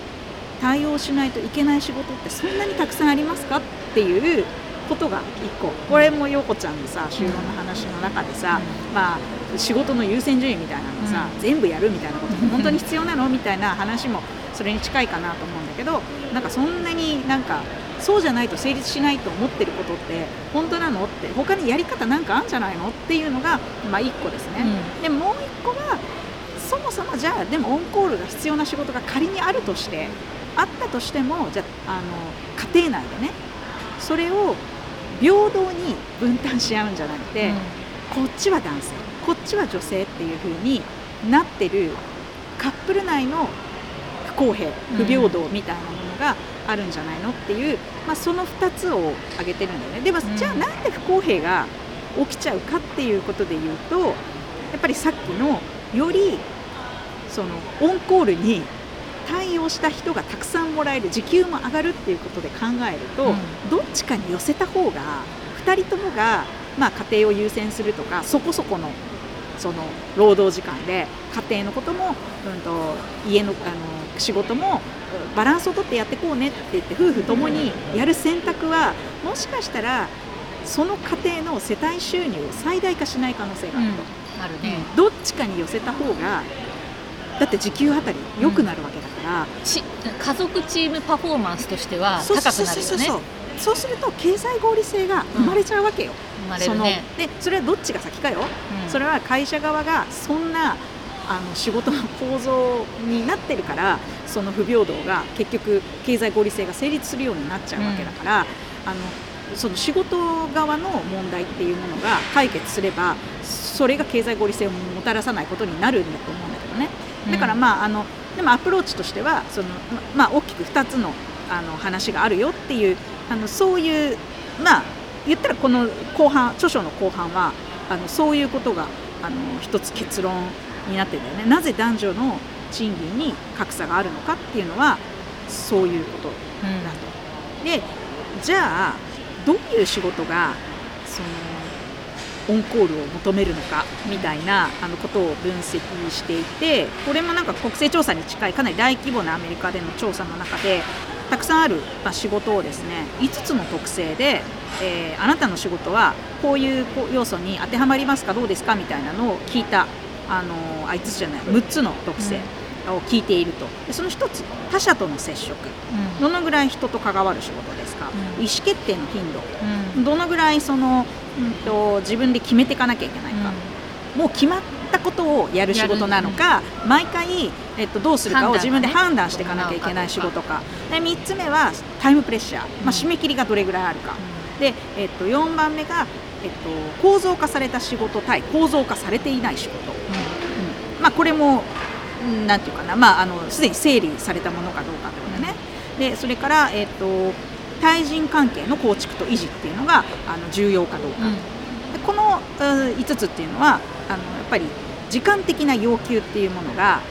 対応しないといけない仕事ってそんなにたくさんありますか？っていうことが1個。これも陽子ちゃんのさ就労の話の中でさ、まあ仕事の優先順位みたいなのさ、うん、全部やるみたいなことも 本当に必要なの？みたいな話もそれに近いかなと思うんだけどなんかそんなになんかそうじゃないと成立しないと思ってることって本当なのって他にやり方なんかあるんじゃないのっていうのが、まあ、1個ですね。うん、でもう1個はそもそもじゃあでもオンコールが必要な仕事が仮にあるとしてあったとしてもじゃあの家庭内でねそれを平等に分担し合うんじゃなくて、うん、こっちは男性こっちは女性っていう風になってるカップル内の不公平不平等みたいなものがあるんじゃないのっていう、まあ、その2つを挙げてるんだよね。でも、じゃあなんで不公平が起きちゃうかっていうことで言うとやっぱりさっきのよりそのオンコールに対応した人がたくさんもらえる時給も上がるっていうことで考えると、うん、どっちかに寄せた方が2人ともが、まあ、家庭を優先するとかそこそこのその労働時間で家庭のことも、うんと、家のあの仕事もバランスをとってやっていこうねって言って夫婦ともにやる選択はもしかしたらその家庭の世帯収入を最大化しない可能性があると、うん、あるね、どっちかに寄せた方がだって時給あたり良くなるわけだから、うん、家族チームパフォーマンスとしては高くなるよね。そうすると経済合理性が生まれちゃうわけよ、生まれるね。でそれはどっちが先かよ、うん、それは会社側がそんなあの仕事の構造になってるからその不平等が結局経済合理性が成立するようになっちゃうわけだから、うん、あのその仕事側の問題っていうものが解決すればそれが経済合理性をもたらさないことになるんだと思うんだけどね。だからまああのでもアプローチとしてはその、まあ、大きく2つのあの話があるよっていうあのそういうまあ言ったらこの後半著書の後半はあのそういうことがあの一つ結論になってるんだよねなぜ男女の賃金に格差があるのかっていうのはそういうことだと。でじゃあどういう仕事がそのオンコールを求めるのかみたいなあのことを分析していてこれもなんか国勢調査に近いかなり大規模なアメリカでの調査の中でたくさんある、ま仕事をですね5つの特性で、えー、あなたの仕事はこういう要素に当てはまりますかどうですかみたいなのを聞いたあのあ5つじゃない6つの特性。を聞いていると。でその1つ他者との接触、うん、どのぐらい人と関わる仕事ですか、うん、意思決定の頻度、うん、どのぐらいそのうんと、自分で決めていかなきゃいけないか、うん、もう決まったことをやる仕事なのか、うん、毎回、えっと、どうするかを自分で判断していかなきゃいけない仕事か、で3つ目はタイムプレッシャー、まあ、締め切りがどれぐらいあるか、で、えっと、4番目が、えっと、構造化された仕事対構造化されていない仕事、うんまあ、これもなんていうかな、まあ、あのすでに整理されたものかどうかということね。でそれから、えっと対人関係の構築と維持っていうのがあの重要かどうか、うん、でこの5つっていうのはあのやっぱり時間的な要求っていうものが、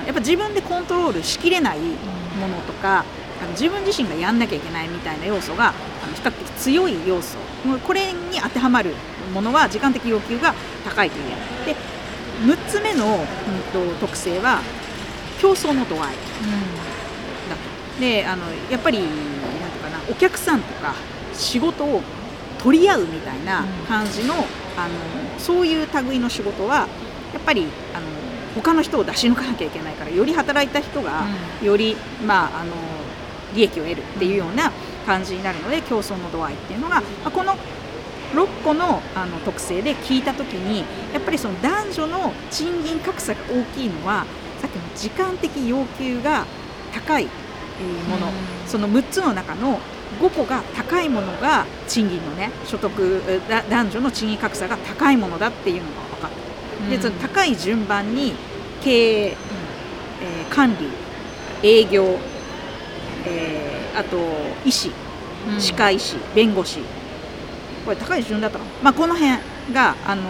うん、やっぱ自分でコントロールしきれないものとか、あの自分自身がやんなきゃいけないみたいな要素があの比較的強い要素これに当てはまるものは時間的要求が高いという。で6つ目の、うんと、特性は競争の度合い、うん、だとであのやっぱりお客さんとか仕事を取り合うみたいな感じの,、あのそういう類の仕事はやっぱりあの他の人を出し抜かなきゃいけないからより働いた人がより、まあ、あの利益を得るっていうような感じになるので競争の度合いっていうのが、まあ、この6個のあの特性で聞いた時にやっぱりその男女の賃金格差が大きいのはさっきの時間的要求が高いもの、その6つの中の5個が高いものが賃金のね所得男女の賃金格差が高いものだっていうのが分かった、うん、でその高い順番に経営、うん、えー、管理営業、えー、あと医師歯科医師弁護士。これ高い順だったの、まあ、この辺があの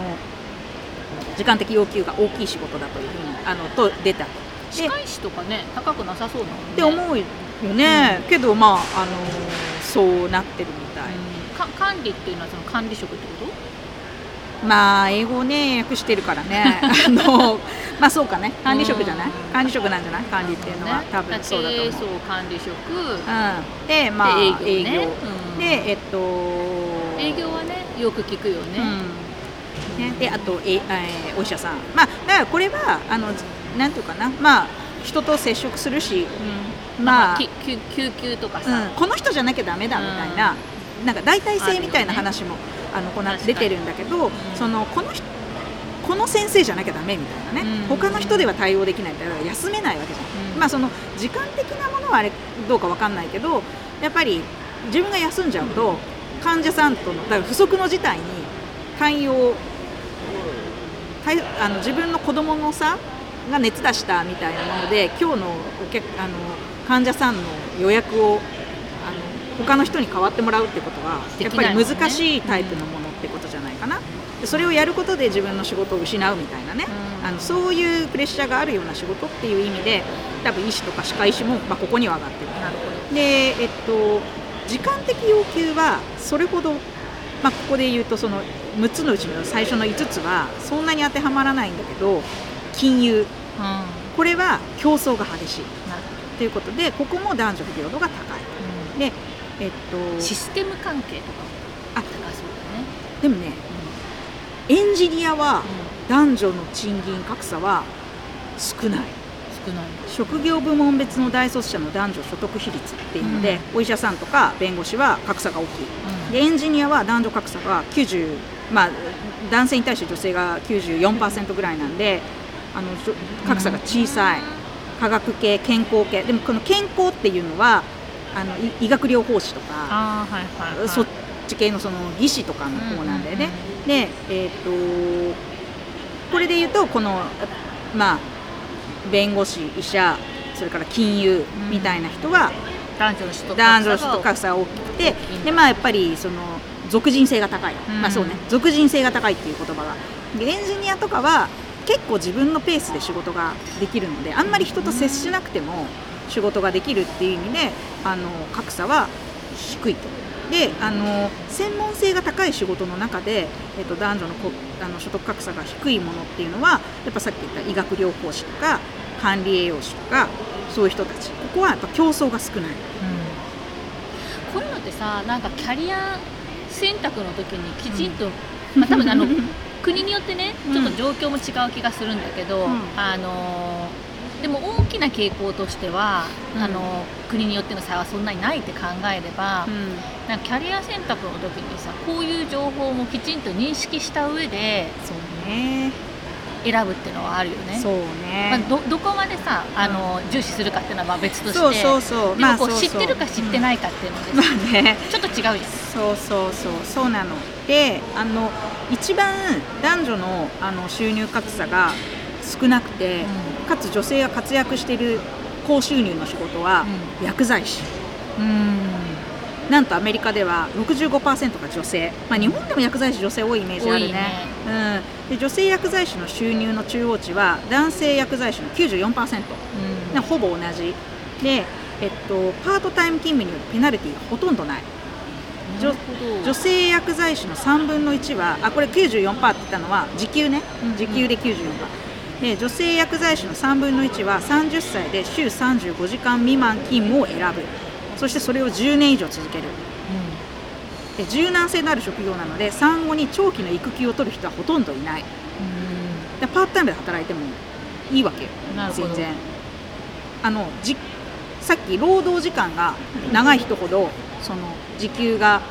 時間的要求が大きい仕事だというふうにあのと出た。歯科医師とかね高くなさそうだもんね。って思うよね、うん、けどまああのそうなってるみたい、か管理っていうのはその管理職ってこと？まあ英語ね訳してるからね。あのまあそうかね。管理職じゃない？管理職なんじゃない？管理っていうのは、ね、多分そうだと思う。そう管理職、うん、でまあ営業,、ね、営業。でえっと営業はねよく聞くよね、うん、ね。であとえ、えー、お医者さん。まあだからこれはあのなんていうかな。まあ人と接触するし、うん、まあ救急とかさ、うん、この人じゃなきゃダメだみたいな、うん、なんか代替性みたいな話もあ、ね、のこの出てるんだけど、そのこの人この先生じゃなきゃダメみたいなね、うん、他の人では対応できないみたいな。休めないわけじゃん、うん、まあその時間的なものはあれどうか分かんないけどやっぱり自分が休んじゃうと患者さんとのだから不測の事態に対応対あの自分の子供のさが熱出したみたいなもので今日のお客あの患者さんの予約を他の人に代わってもらうってことはやっぱり難しいタイプのものってことじゃないかな。でそれをやることで自分の仕事を失うみたいなね、あのそういうプレッシャーがあるような仕事っていう意味で多分医師とか歯科医師も、まあ、ここには上がってる。なるで、えっと、時間的要求はそれほど、まあ、ここで言うとその6つのうちの最初の5つはそんなに当てはまらないんだけど金融、うん、これは競争が激しい。ということでここも男女不平等が高い、うん、で、えっと、システム関係とか。あ。そうだね。でもね、うん、エンジニアは男女の賃金格差は少ない。少ない。職業部門別の大卒者の男女所得比率っていうので、お医者さんとか弁護士は格差が大きい、でエンジニアは男女格差が90まあ男性に対して女性が94%ぐらいなんであの格差が小さい、科学系健康系。でもこの健康っていうのはあの医学療法士とか、はいはいはい、そっち系のその技師とかの方なんだよね、うんうんうん、で、えーと、これで言うとこのまあ弁護士医者それから金融みたいな人は、うん、男女の人男女の人格差が大きくてでまあやっぱりその属人性が高い、うん、まあそうね。属人性が高いっていう言葉が。エンジニアとかは結構自分のペースで仕事ができるのであんまり人と接しなくても仕事ができるっていう意味であの格差は低いと。であの専門性が高い仕事の中で、えっと、男女のこあの所得格差が低いものっていうのはやっぱさっき言った医学療法士とか管理栄養士とかそういう人たち。ここはやっぱ競争が少ない、うん、こういうのってさなんかキャリア選択の時にきちんと、うん、まあ、多分あの 国によってねちょっと状況も違う気がするんだけど、うん、あのでも大きな傾向としては、うん、あの国によっての差はそんなにないって考えれば、うん、なんかキャリア選択の時にさこういう情報もきちんと認識した上でそうね選ぶっていうのはあるよね。そうね。まあ、どどこまでさあの、重視するかっていうのは別として、そうそうそう。でもこう、知ってるか知ってないかっていうので、まあね、ちょっと違うじゃん。そうそうそうそうなの。で、あの一番男女のあの収入格差が少なくて、かつ女性が活躍している高収入の仕事は薬剤師、うん、なんとアメリカでは65%が女性、まあ、日本でも薬剤師女性多いイメージあるね、ね、うん、で女性薬剤師の収入の中央値は男性薬剤師の94%、うん、ほぼ同じ。で、えっと、パートタイム勤務によるペナルティがほとんどない。女女性薬剤師の3分の1はあこれ94%って言ったのは時給ね。時給で94%、で女性薬剤師の3分の1は30歳で週35時間未満勤務を選ぶ。そしてそれを10年以上続ける、うん、で柔軟性のある職業なので産後に長期の育休を取る人はほとんどいない、うん、でパートタイムで働いてもいい。わけよ。全然。あのじさっき労働時間が長い人ほどその時給が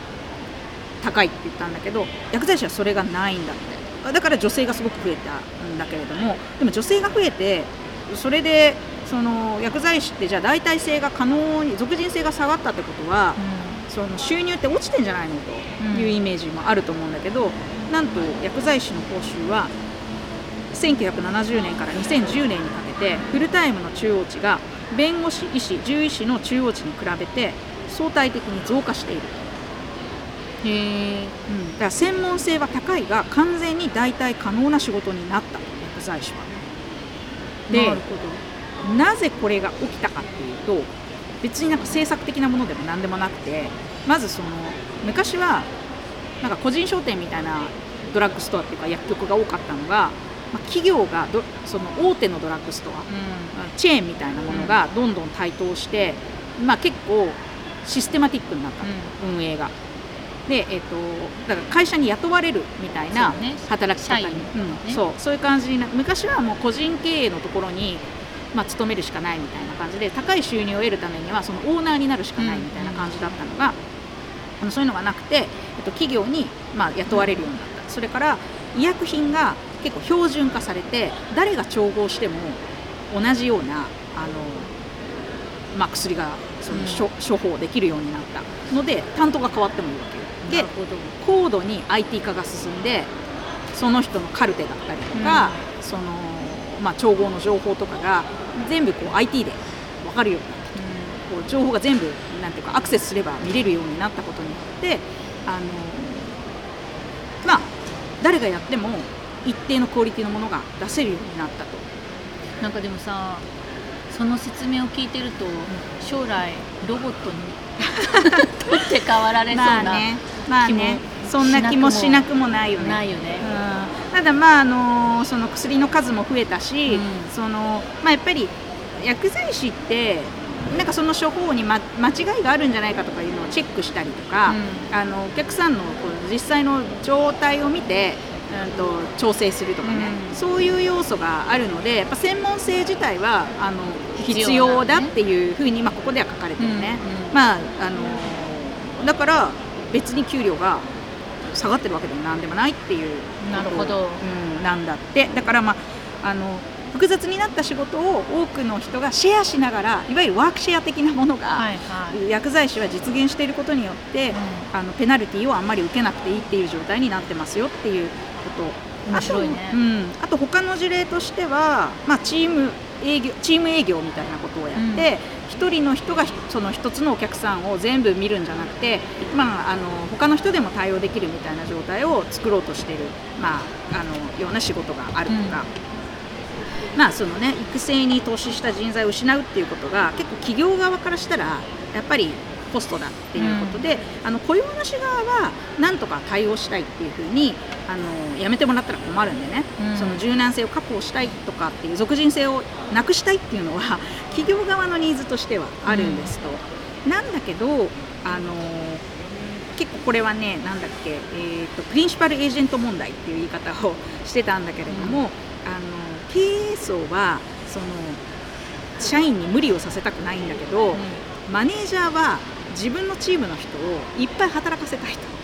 高いって言ったんだけど薬剤師はそれがないんだって。だから女性がすごく増えたんだけれどもでも女性が増えてそれでその薬剤師ってじゃあ代替性が可能に俗人性が下がったってことは、うん、その収入って落ちてんじゃないのというイメージもあると思うんだけど、うん、なんと薬剤師の報酬は1970年から2010年にかけてフルタイムの中央値が弁護士医師獣医師の中央値に比べて相対的に増加している。へうん、だから専門性は高いが完全に代替可能な仕事になった。薬剤師は。でなぜこれが起きたかっていうと別になんか政策的なものでも何でもなくてまずその昔はなんか個人商店みたいなドラッグストアっていうか薬局が多かったのが、まあ、企業がどその大手のドラッグストア、うん、チェーンみたいなものがどんどん台頭して、まあ、結構システマティックになった、うん、運営が。で、えーと、だから会社に雇われるみたいな働き方に、ね。うん、そう。そういう感じにな昔はもう個人経営のところに、まあ、勤めるしかないみたいな感じで高い収入を得るためにはそのオーナーになるしかないみたいな感じだったのが、うん、そういうのがなくて、えっと、企業に、まあ、雇われるようになった。それから医薬品が結構標準化されて誰が調合しても同じようなあの、まあ、薬がその処,、処方できるようになったので担当が変わってもいいわけよ。で高度に IT 化が進んでその人のカルテだったりとか、うん、そのまあ、調合の情報とかが全部こう IT で分かるようになったと、うん、こう情報が全部なんていうかアクセスすれば見れるようになったことによってあのまあ誰がやっても一定のクオリティのものが出せるようになったと。なんかでもさその説明を聞いてると将来ロボットに 取って代わられそうなねまあねそんな気もしなくもないよね。ないよね、うん、ただまああのその薬の数も増えたし、うん、そのまあやっぱり薬剤師ってなんかその処方に、ま、間違いがあるんじゃないかとかいうのをチェックしたりとか、うん、あのお客さんのこう実際の状態を見てうんと調整するとかね、うん、そういう要素があるのでやっぱ専門性自体はあの必要だっていうふうに、まあ、ここでは書かれてるね、まああのだから別に給料が下がってるわけでもなんでもないっていうなるほど、うん、なんだって。だからまああの複雑になった仕事を多くの人がシェアしながらいわゆるワークシェア的なものが、はいはい、薬剤師は実現していることによって、うん、あのペナルティーをあんまり受けなくていいっていう状態になってますよっていうこと。面白いね。うん、あと他の事例としては、まあ、チーム営業チーム営業みたいなことをやって、うん、1人の人がその1つのお客さんを全部見るんじゃなくて、まあ、あの他の人でも対応できるみたいな状態を作ろうとしている、まあ、あのような仕事があるとか。うんまあそのね育成に投資した人材を失うっていうことが結構企業側からしたらやっぱりコストだっていうことで、うん、あの雇用主側はなんとか対応したいっていうふうにあのやめてもらったら困るんでね、うん、その柔軟性を確保したいとかっていう属人性をなくしたいっていうのは 企業側のニーズとしてはあるんですと。うん、なんだけどあの結構これはねなんだっけ、えーと、プリンシパルエージェント問題っていう言い方をしてたんだけれども、うん、あの経営層はその社員に無理をさせたくないんだけど、うん、マネージャーは自分のチームの人をいっぱい働かせたいと。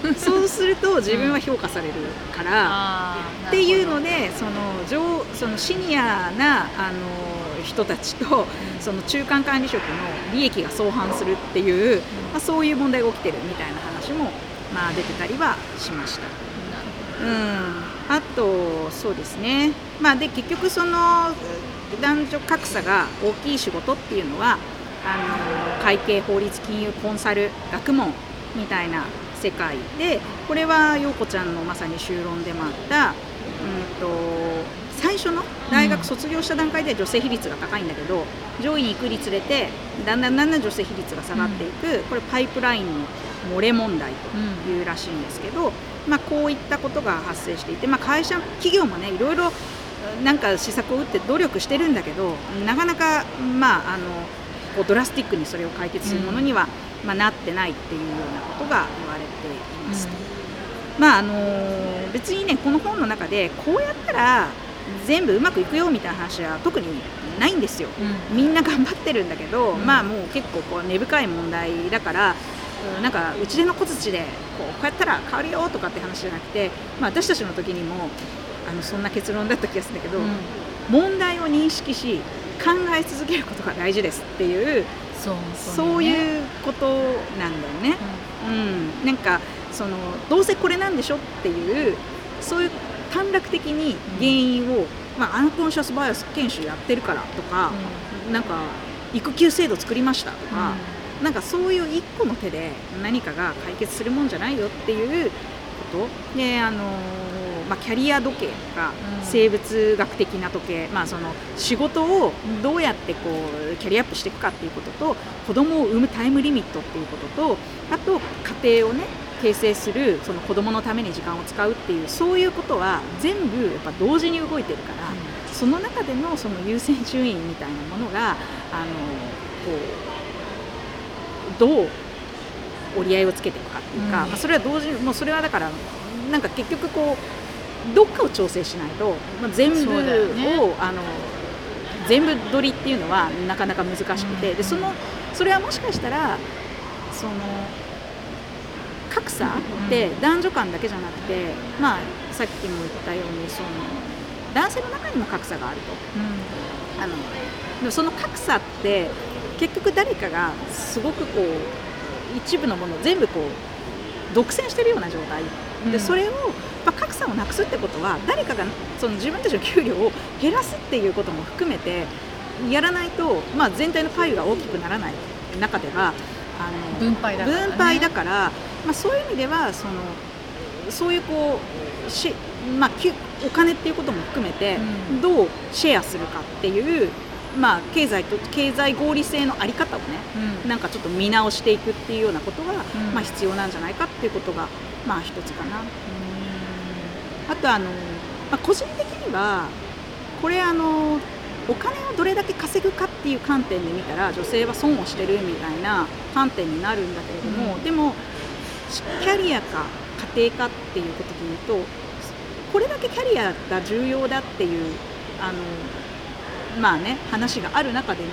そうすると自分は評価されるから、うん、っていうのでその上そのシニアなあの人たちとその中間管理職の利益が相反するっていう、まあ、そういう問題が起きてるみたいな話も、まあ、出てたりはしました。うん、あとそうですね、まあ、で結局その男女格差が大きい仕事っていうのはあの会計法律金融コンサル学問みたいな世界でこれは陽子ちゃんのまさに修論でもあった、うんと、最初の大学卒業した段階で女性比率が高いんだけど、上位に行くにつれてだんだんだんだん女性比率が下がっていく、これパイプラインの漏れ問題というらしいんですけど、まあ、こういったことが発生していて、まあ、会社企業もねいろいろなんか施策を打って努力してるんだけどなかなかまああのこうドラスティックにそれを解決するものには、うん、まあ、なってないっていうようなことが言われています。うん、まああの別にねこの本の中でこうやったら全部うまくいくよみたいな話は特にないんですよ、うん、みんな頑張ってるんだけど、まあもう結構こう根深い問題だからなんかうちでの小槌でこうこうやったら変わるよとかって話じゃなくて、まあ、私たちの時にもあのそんな結論だった気がするんだけど、問題を認識し考え続けることが大事ですっていうそうそういうことなんだよね。うん、うん、なんかそのどうせこれなんでしょっていうそういう短絡的に原因を、まあ、アンコンシャスバイアス研修やってるからとか、うん、なんか育休制度作りましたとか、うん、なんかそういう一個の手で何かが解決するもんじゃないよっていうこと。であのーまあ、キャリア時計とか、生物学的な時計、まあ、その仕事をどうやってこうキャリアアップしていくかっていうことと子供を産むタイムリミットっていうこととあと家庭をね形成するその子供のために時間を使うっていうそういうことは全部やっぱ同時に動いてるから、うん、その中でのその優先順位みたいなものがあのこうどう折り合いをつけていくかっていうか、うん、まあ、それは同時もうそれはだからなんか結局こうどっかを調整しないと、まあ、全部を、ね、あの全部取りっていうのはなかなか難しくて、でそのそれはもしかしたらその格差って男女間だけじゃなくて、まあ、さっきも言ったようにその男性の中にも格差があると、うん、あのでもその格差って結局誰かがすごくこう一部のものを全部こう独占してるような状態。でそれをまあ、格差をなくすってことは誰かがその自分たちの給料を減らすっていうことも含めてやらないと、まあ、全体のパイが大きくならない。中ではあの分配だから、ね、分配だから、まあ、そういう意味ではそのそういうこうし、まあ、お金っていうことも含めてどうシェアするかっていう、まあ、経済と経済合理性の在り方をね、うん、なんかちょっと見直していくっていうようなことが、うん、まあ、必要なんじゃないかっていうことが、まあ、一つかな。あとあの、まあ、個人的にはこれあのお金をどれだけ稼ぐかっていう観点で見たら女性は損をしてるみたいな観点になるんだけれども、うん、でもキャリアか家庭かっていうことで言うとこれだけキャリアが重要だっていうあのまあね話がある中でも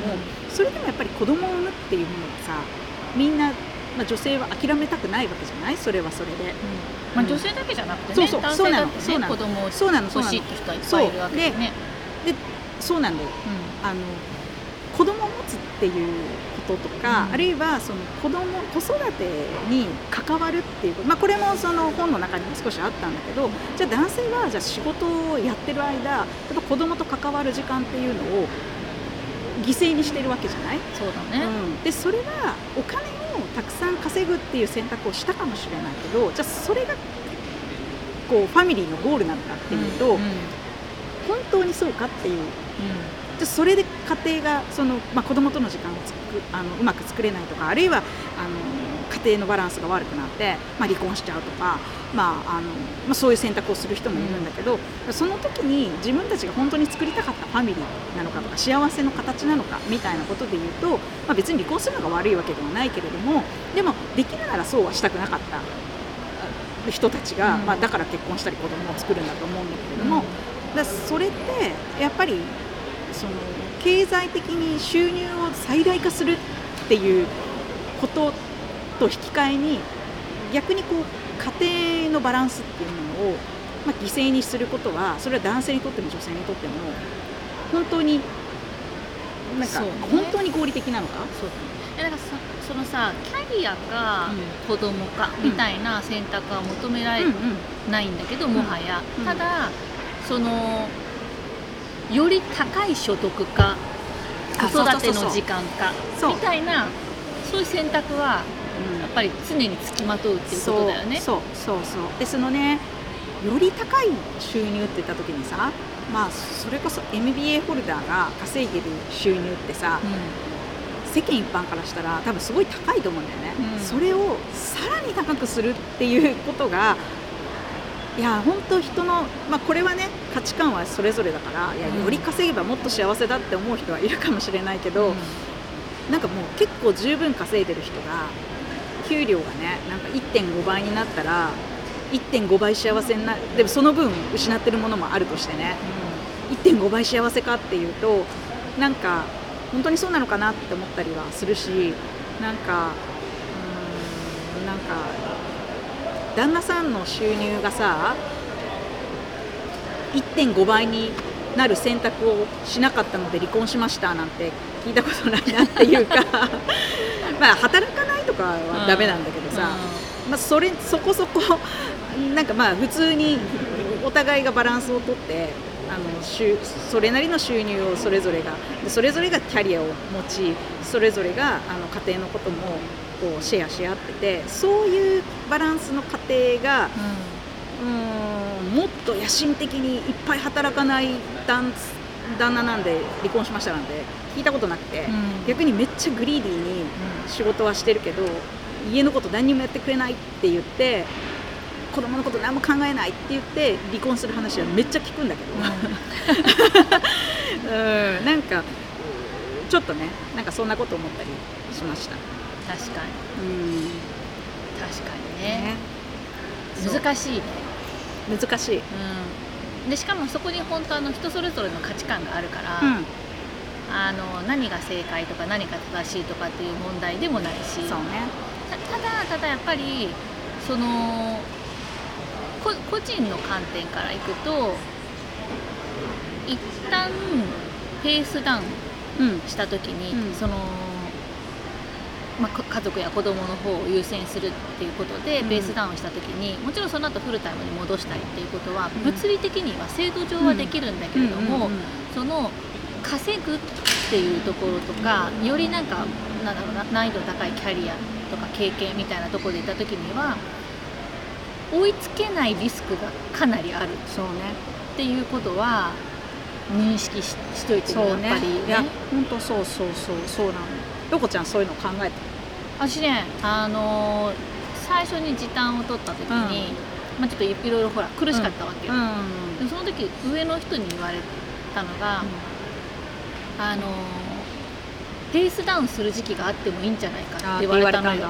それでもやっぱり子供を産むっていうものがさみんな、まあ、女性は諦めたくないわけじゃない？それはそれで。うんまあ、女性だけじゃなくてね、そうそうそうなのそうなの子供を欲しいって人はいっぱいいるわけですね。でそうなん。だよ、うん、あの子供を持つっていうこととか、うん、あるいはその子供子育てに関わるっていうまあ、これもその本の中にも少しあったんだけどじゃあ男性はじゃあ仕事をやってる間やっぱ子供と関わる時間っていうのを犠牲にしてるわけじゃない？そうだね、うん、でそれはお金をたくさん稼ぐっていう選択をしたかもしれないけどじゃあそれがこうファミリーのゴールなのかっていうと、うんうん、本当にそうかっていう、じゃそれで家庭がその、まあ、子供との時間をつくあのうまく作れないとかあるいはあの家庭のバランスが悪くなって、まあ、離婚しちゃうとか、まああのまあ、そういう選択をする人もいるんだけど、うん、その時に自分たちが本当に作りたかったファミリーなのかとか幸せの形なのかみたいなことで言うと、まあ、別に離婚するのが悪いわけではないけれどもでもできるならそうはしたくなかった人たちが、うん、まあ、だから結婚したり子供を作るんだと思うんだけれども、うん、だそれってやっぱりその経済的に収入を最大化するっていうことと引き換えに逆にこう家庭のバランスっていうものを、まあ、犠牲にすることはそれは男性にとっても女性にとっても本当になんか、本当に合理的なのか？そうだね。なんかそのさキャリアか子供かみたいな選択は求められないんだけど、もはや、ただそのより高い所得か子育ての時間かみたいなそういう選択はぱり常につきまとうっていうことだよね。そうそうそう。でそのねより高い収入って言った時にさまあそれこそ MBA ホルダーが稼いでる収入ってさ、うん、世間一般からしたら多分すごい高いと思うんだよね、うん、それをさらに高くするっていうことがいや本当人の、まあ、これはね価値観はそれぞれだからいやより稼げばもっと幸せだって思う人はいるかもしれないけど、うん、なんかもう結構十分稼いでる人が給料がねなんか1.5倍になったら1.5倍幸せになでもその分失ってるものもあるとしてね、うん、1.5倍幸せかっていうとなんか本当にそうなのかなって思ったりはするしなんかうんなんか旦那さんの収入がさ1.5倍になる選択をしなかったので離婚しましたなんて聞いたことないなっていうか まあ働はダメなんだけどさ、まあ、それそこそこなんかまあ普通にお互いがバランスをとってあのそれなりの収入をそれぞれがそれぞれがキャリアを持ちそれぞれがあの家庭のこともこうシェアし合っててそういうバランスの家庭が、うん、もっと野心的にいっぱい働かない旦旦那なんで離婚しましたなんて聞いたことなくて、うん、逆にめっちゃグリーディーに仕事はしてるけど、家のこと何にもやってくれないって言って子供のこと何も考えないって言って離婚する話はめっちゃ聞くんだけど、うん、なんかちょっとねなんかそんなこと思ったりしました。確かに。うん。確かにね、ね、難しいね。難しい、うん、でしかもそこに本当あの人それぞれの価値観があるから、うん、あの何が正解とか何が正しいとかっていう問題でもないし。そうね。ただただやっぱりその個人の観点からいくと一旦ペースダウンした時に、うん、そのまあ、家族や子供の方を優先するっていうことでベースダウンした時に、もちろんその後フルタイムに戻したりっていうことは物理的には制度上はできるんだけれども、その稼ぐっていうところとかよりなんかなんだろうな難易度の高いキャリアとか経験みたいなところでいった時には追いつけないリスクがかなりある。そう、ね、っていうことは認識ししといてね、やっぱり、ね、いや本当そうそうそうそうなの。どこちゃんそういうの考えた？私ねあのー、最初に時短を取った時に、うん、まあ、ちょっといろいろほら苦しかったわけよ、うん、でその時上の人に言われたのが、あのー、ペースダウンする時期があってもいいんじゃないかって言われたのよ。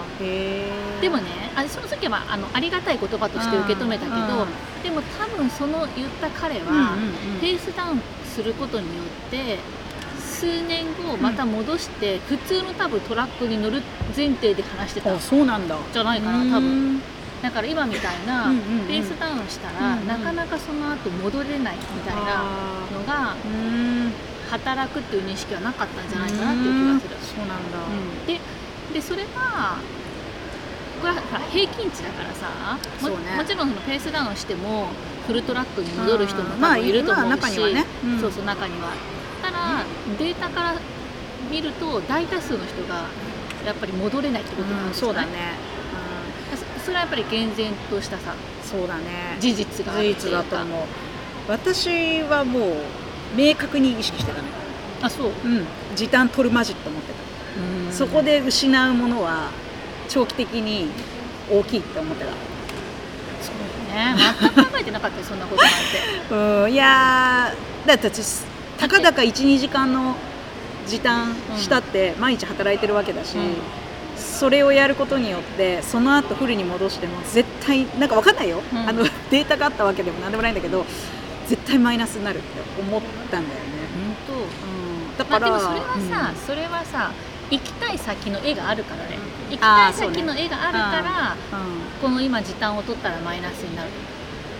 でもねあその時はあのありがたい言葉として受け止めたけど、でも多分その言った彼は、ペースダウンすることによって数年後また戻して普通の多分トラックに乗る前提で話してたそうなんだ。じゃないかな多分。だから今みたいなペースダウンしたらなかなかその後戻れないみたいなのが働くっていう認識はなかったんじゃないかなっていう気がする。そうなんだ、うん、ででそれがこれは平均値だからさも,、ね、もちろんそのペースダウンしてもフルトラックに戻る人も多分いると思うし、まあ、中にはね、うん、そうそう中には。たらデータから見ると大多数の人がやっぱり戻れないってことなんですよね、うん、そうだね、うん、それはやっぱり厳然としたさそうだね。事実が事実だと思う。私はもう明確に意識してたねあそう、うん、時短取るまじと思ってた。そこで失うものは長期的に大きいって思ってた。そうね。全く考えてなかったよそんなことなんて。うん。いやだって私たかだか12時間の時短したって毎日働いてるわけだし、うん。それをやることによってその後フルに戻しても絶対なんか分かんないよ、うん、あのデータがあったわけでもなんでもないんだけど絶対マイナスになるって思ったんだよね。本当、うん、だから、まあ、でもそれはさ、うん、それはさ行きたい先の絵があるからね。行きたい先の絵があるから、ね。この今時短を取ったらマイナスになる。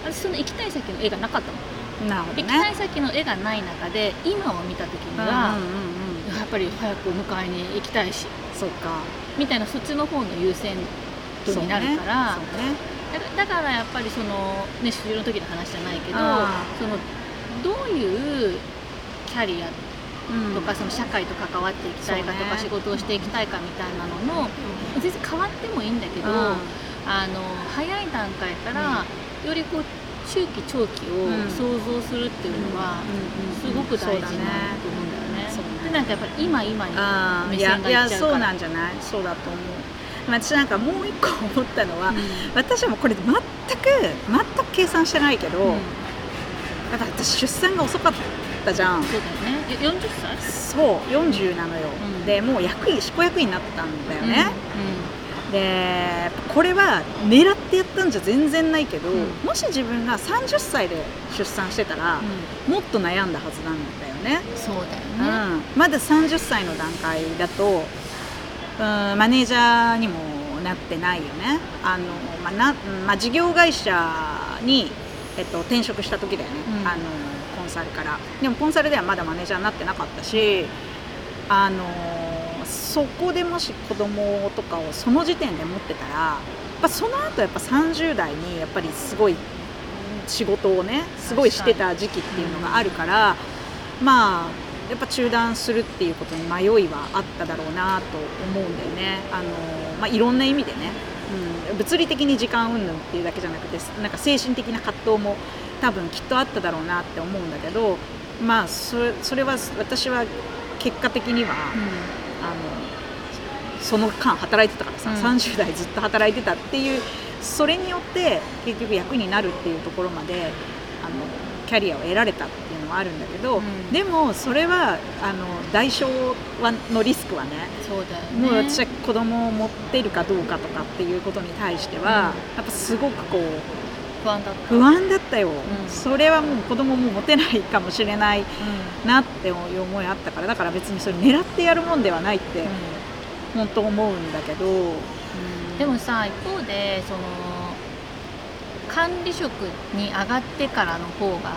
私その行きたい先の絵がなかったもんなるほど、ね、行きたい先の絵がない中で今を見た時には、うんうんうん、やっぱり早く迎えに行きたいしそうか。みたいなそっちの方の優先度になるから、ね。ね、だからやっぱりその、ね、主流の時の話じゃないけどそのどういうキャリアとか、その社会と関わっていきたいかとか、仕事をしていきたいかみたいなのの全然変わってもいいんだけど、あの早い段階からよりこう中期長期を想像するっていうのはすごく大事なと思うんだよね。でなんかやっぱり今今に目線がいっちゃうから。いやそうなんじゃない？そうだと思う。私なんかもう一個思ったのは、うん、私はもうこれ全く全く計算してないけど、うん、だから私出産が遅かったじゃん。そうだよね。40歳？そう40なのよ、うん、でもう役員執行役員になったんだよね、でこれは狙ってやったんじゃ全然ないけど、もし自分が30歳で出産してたら、もっと悩んだはずなんだよね。そうだよね、まだ30歳の段階だとうんマネージャーにもなってないよね。あの、まあなまあ、事業会社に、えっと、転職した時だよね、うん、あのコンサルから。でもコンサルではまだマネージャーになってなかったしあのそこでもし子供とかをその時点で持ってたらやっぱその後やっぱ30代にやっぱりすごい仕事をねすごいしてた時期っていうのがあるからまあやっぱ中断するっていうことに迷いはあっただろうなと思うんだよね。あのまあ、いろんな意味でね、うん、物理的に時間云々っていうだけじゃなくてなんか精神的な葛藤も多分きっとあっただろうなって思うんだけど、まあ、それそれは私は結果的には、うん、あのその間働いてたからさ、うん、30代ずっと働いてたっていうそれによって結局役になるっていうところまであのキャリアを得られたっていうのはあるんだけど、うん、でもそれはあの代償はのリスクはねそうだよね。もう私は子供を持っているかどうかとかっていうことに対しては、うん、やっぱすごくこう不安だった不安だった。よ、うん、それはもう子供も持てないかもしれないなっていう思いあったからだから別にそれ狙ってやるもんではないって、本当思うんだけど、でもさ一方でその管理職に上がってからの方が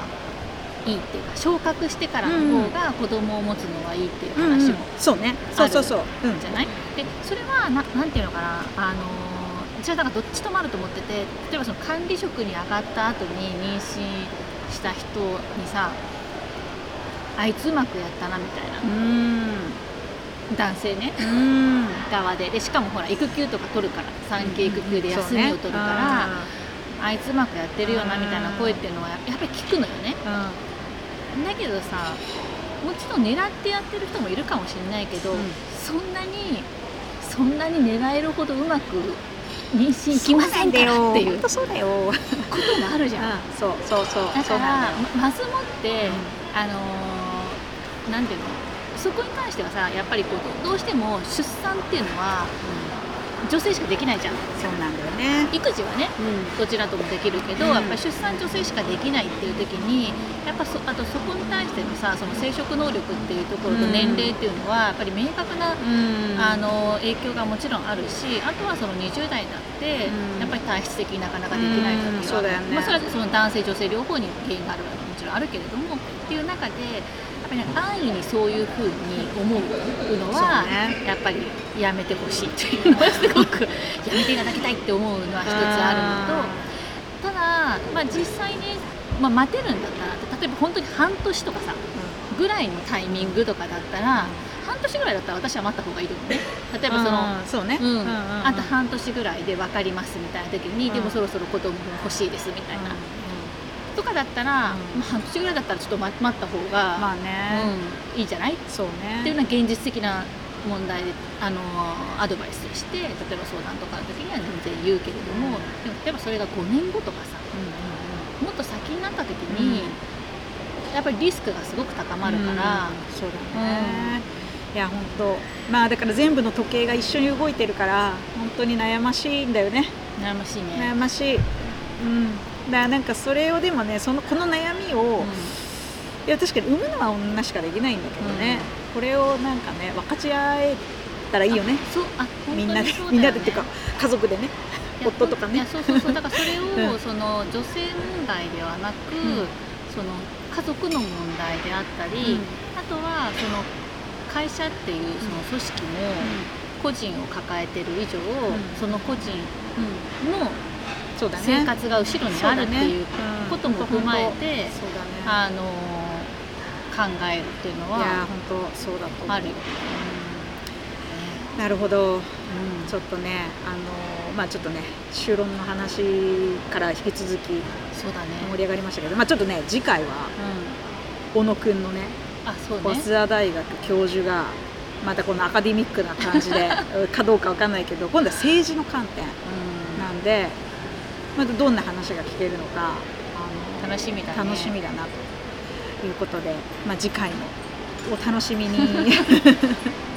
いいっていうか昇格してからの方が子供を持つのはいいっていう話も、そうね。そうそうそう、じゃない？でそれはななんていうのかな？あの私はなんかどっちともあると思ってて例えばその管理職に上がった後に妊娠した人にさあいつうまくやったなみたいな。男性ね。側で。でしかもほら育休とか取るから産休育休で休みを取るから、あいつうまくやってるよなみたいな声っていうのはやっぱり聞くのよね。だけどさもちろん狙ってやってる人もいるかもしれないけど、うん、そんなにそんなに狙えるほどうまく妊娠きませんからっていうそうだよ。ことがあるじゃん、うん、そうそうそうだからまずもって、うん、あのー、なんていうの？そこに関してはさやっぱりこうどうしても出産っていうのは、女性しかできないじゃん。そうなんだよね。育児はね、うん、どちらともできるけど、うん、やっぱ出産女性しかできないっていう時にやっぱそあとそこに対してのさその生殖能力っていうところと年齢っていうのはやっぱり明確な、あの影響がもちろんあるしあとはその20代になって、やっぱり体質的になかなかできない時は、ね。まあ、それはその男性女性両方に原因があるわけもちろんあるけれどもっていう中でぱり安易にそういうふうに思うのは、ね、やっぱりやめてほしいというのはすごくやめていただきたいって思うのは一つあるのとただ、まあ、実際に、まあ、待てるんだったら例えば本当に半年とかさ、ぐらいのタイミングとかだったら、半年ぐらいだったら私は待った方がいいと思うね。例えばその、そうね、うん。あと半年ぐらいで分かりますみたいな時に、でもそろそろ子供も欲しいですみたいな。っとかだったら、うん。まあ、半年ぐらいだったらちょっと待待った方が、まあね、うん、いいじゃない？っそうね。ていうのは現実的な問題であのアドバイスとして例えば相談とかの時には全然言うけれども、でも例えばそれが5年後とかさうんうんもっと先になった時に、やっぱりリスクがすごく高まるから、うん。そうだね、いや本当。まあだから全部の時計が一緒に動いてるから本当に悩ましいんだよね。悩ましい悩ね。ましい。うんだなんかそれをでもねそのこの悩みを、いや確かに産むのは女しかできないんだけどね、これをなんかね分かち合えたらいいよね。そうあみんなで、みんなでっていうか家族でね夫とかね。そうそうそう。だからそれを、うん。その女性問題ではなく、ん。その家族の問題であったり、うん。あとはその会社っていうその組織も個人を抱えてる以上、ん。その個人うん。のそうだね。生活が後ろにあるっていうことも踏まえて、そうだねあの考えるっていうのいやは本当そうだと思う。あるよね。なるほど。うん。ちょっとねあのまあちょっとね就論の話から引き続きそうだね。盛り上がりましたけど、まあちょっとね次回はうん、小野くんのねあそうね。早稲田大学教授がまたこのアカデミックな感じで かどうかわかんないけど今度は政治の観点うんなん。でまたどんな話が聞けるのかあの楽しみだね。楽しみだなということで、まあ、次回もお楽しみに。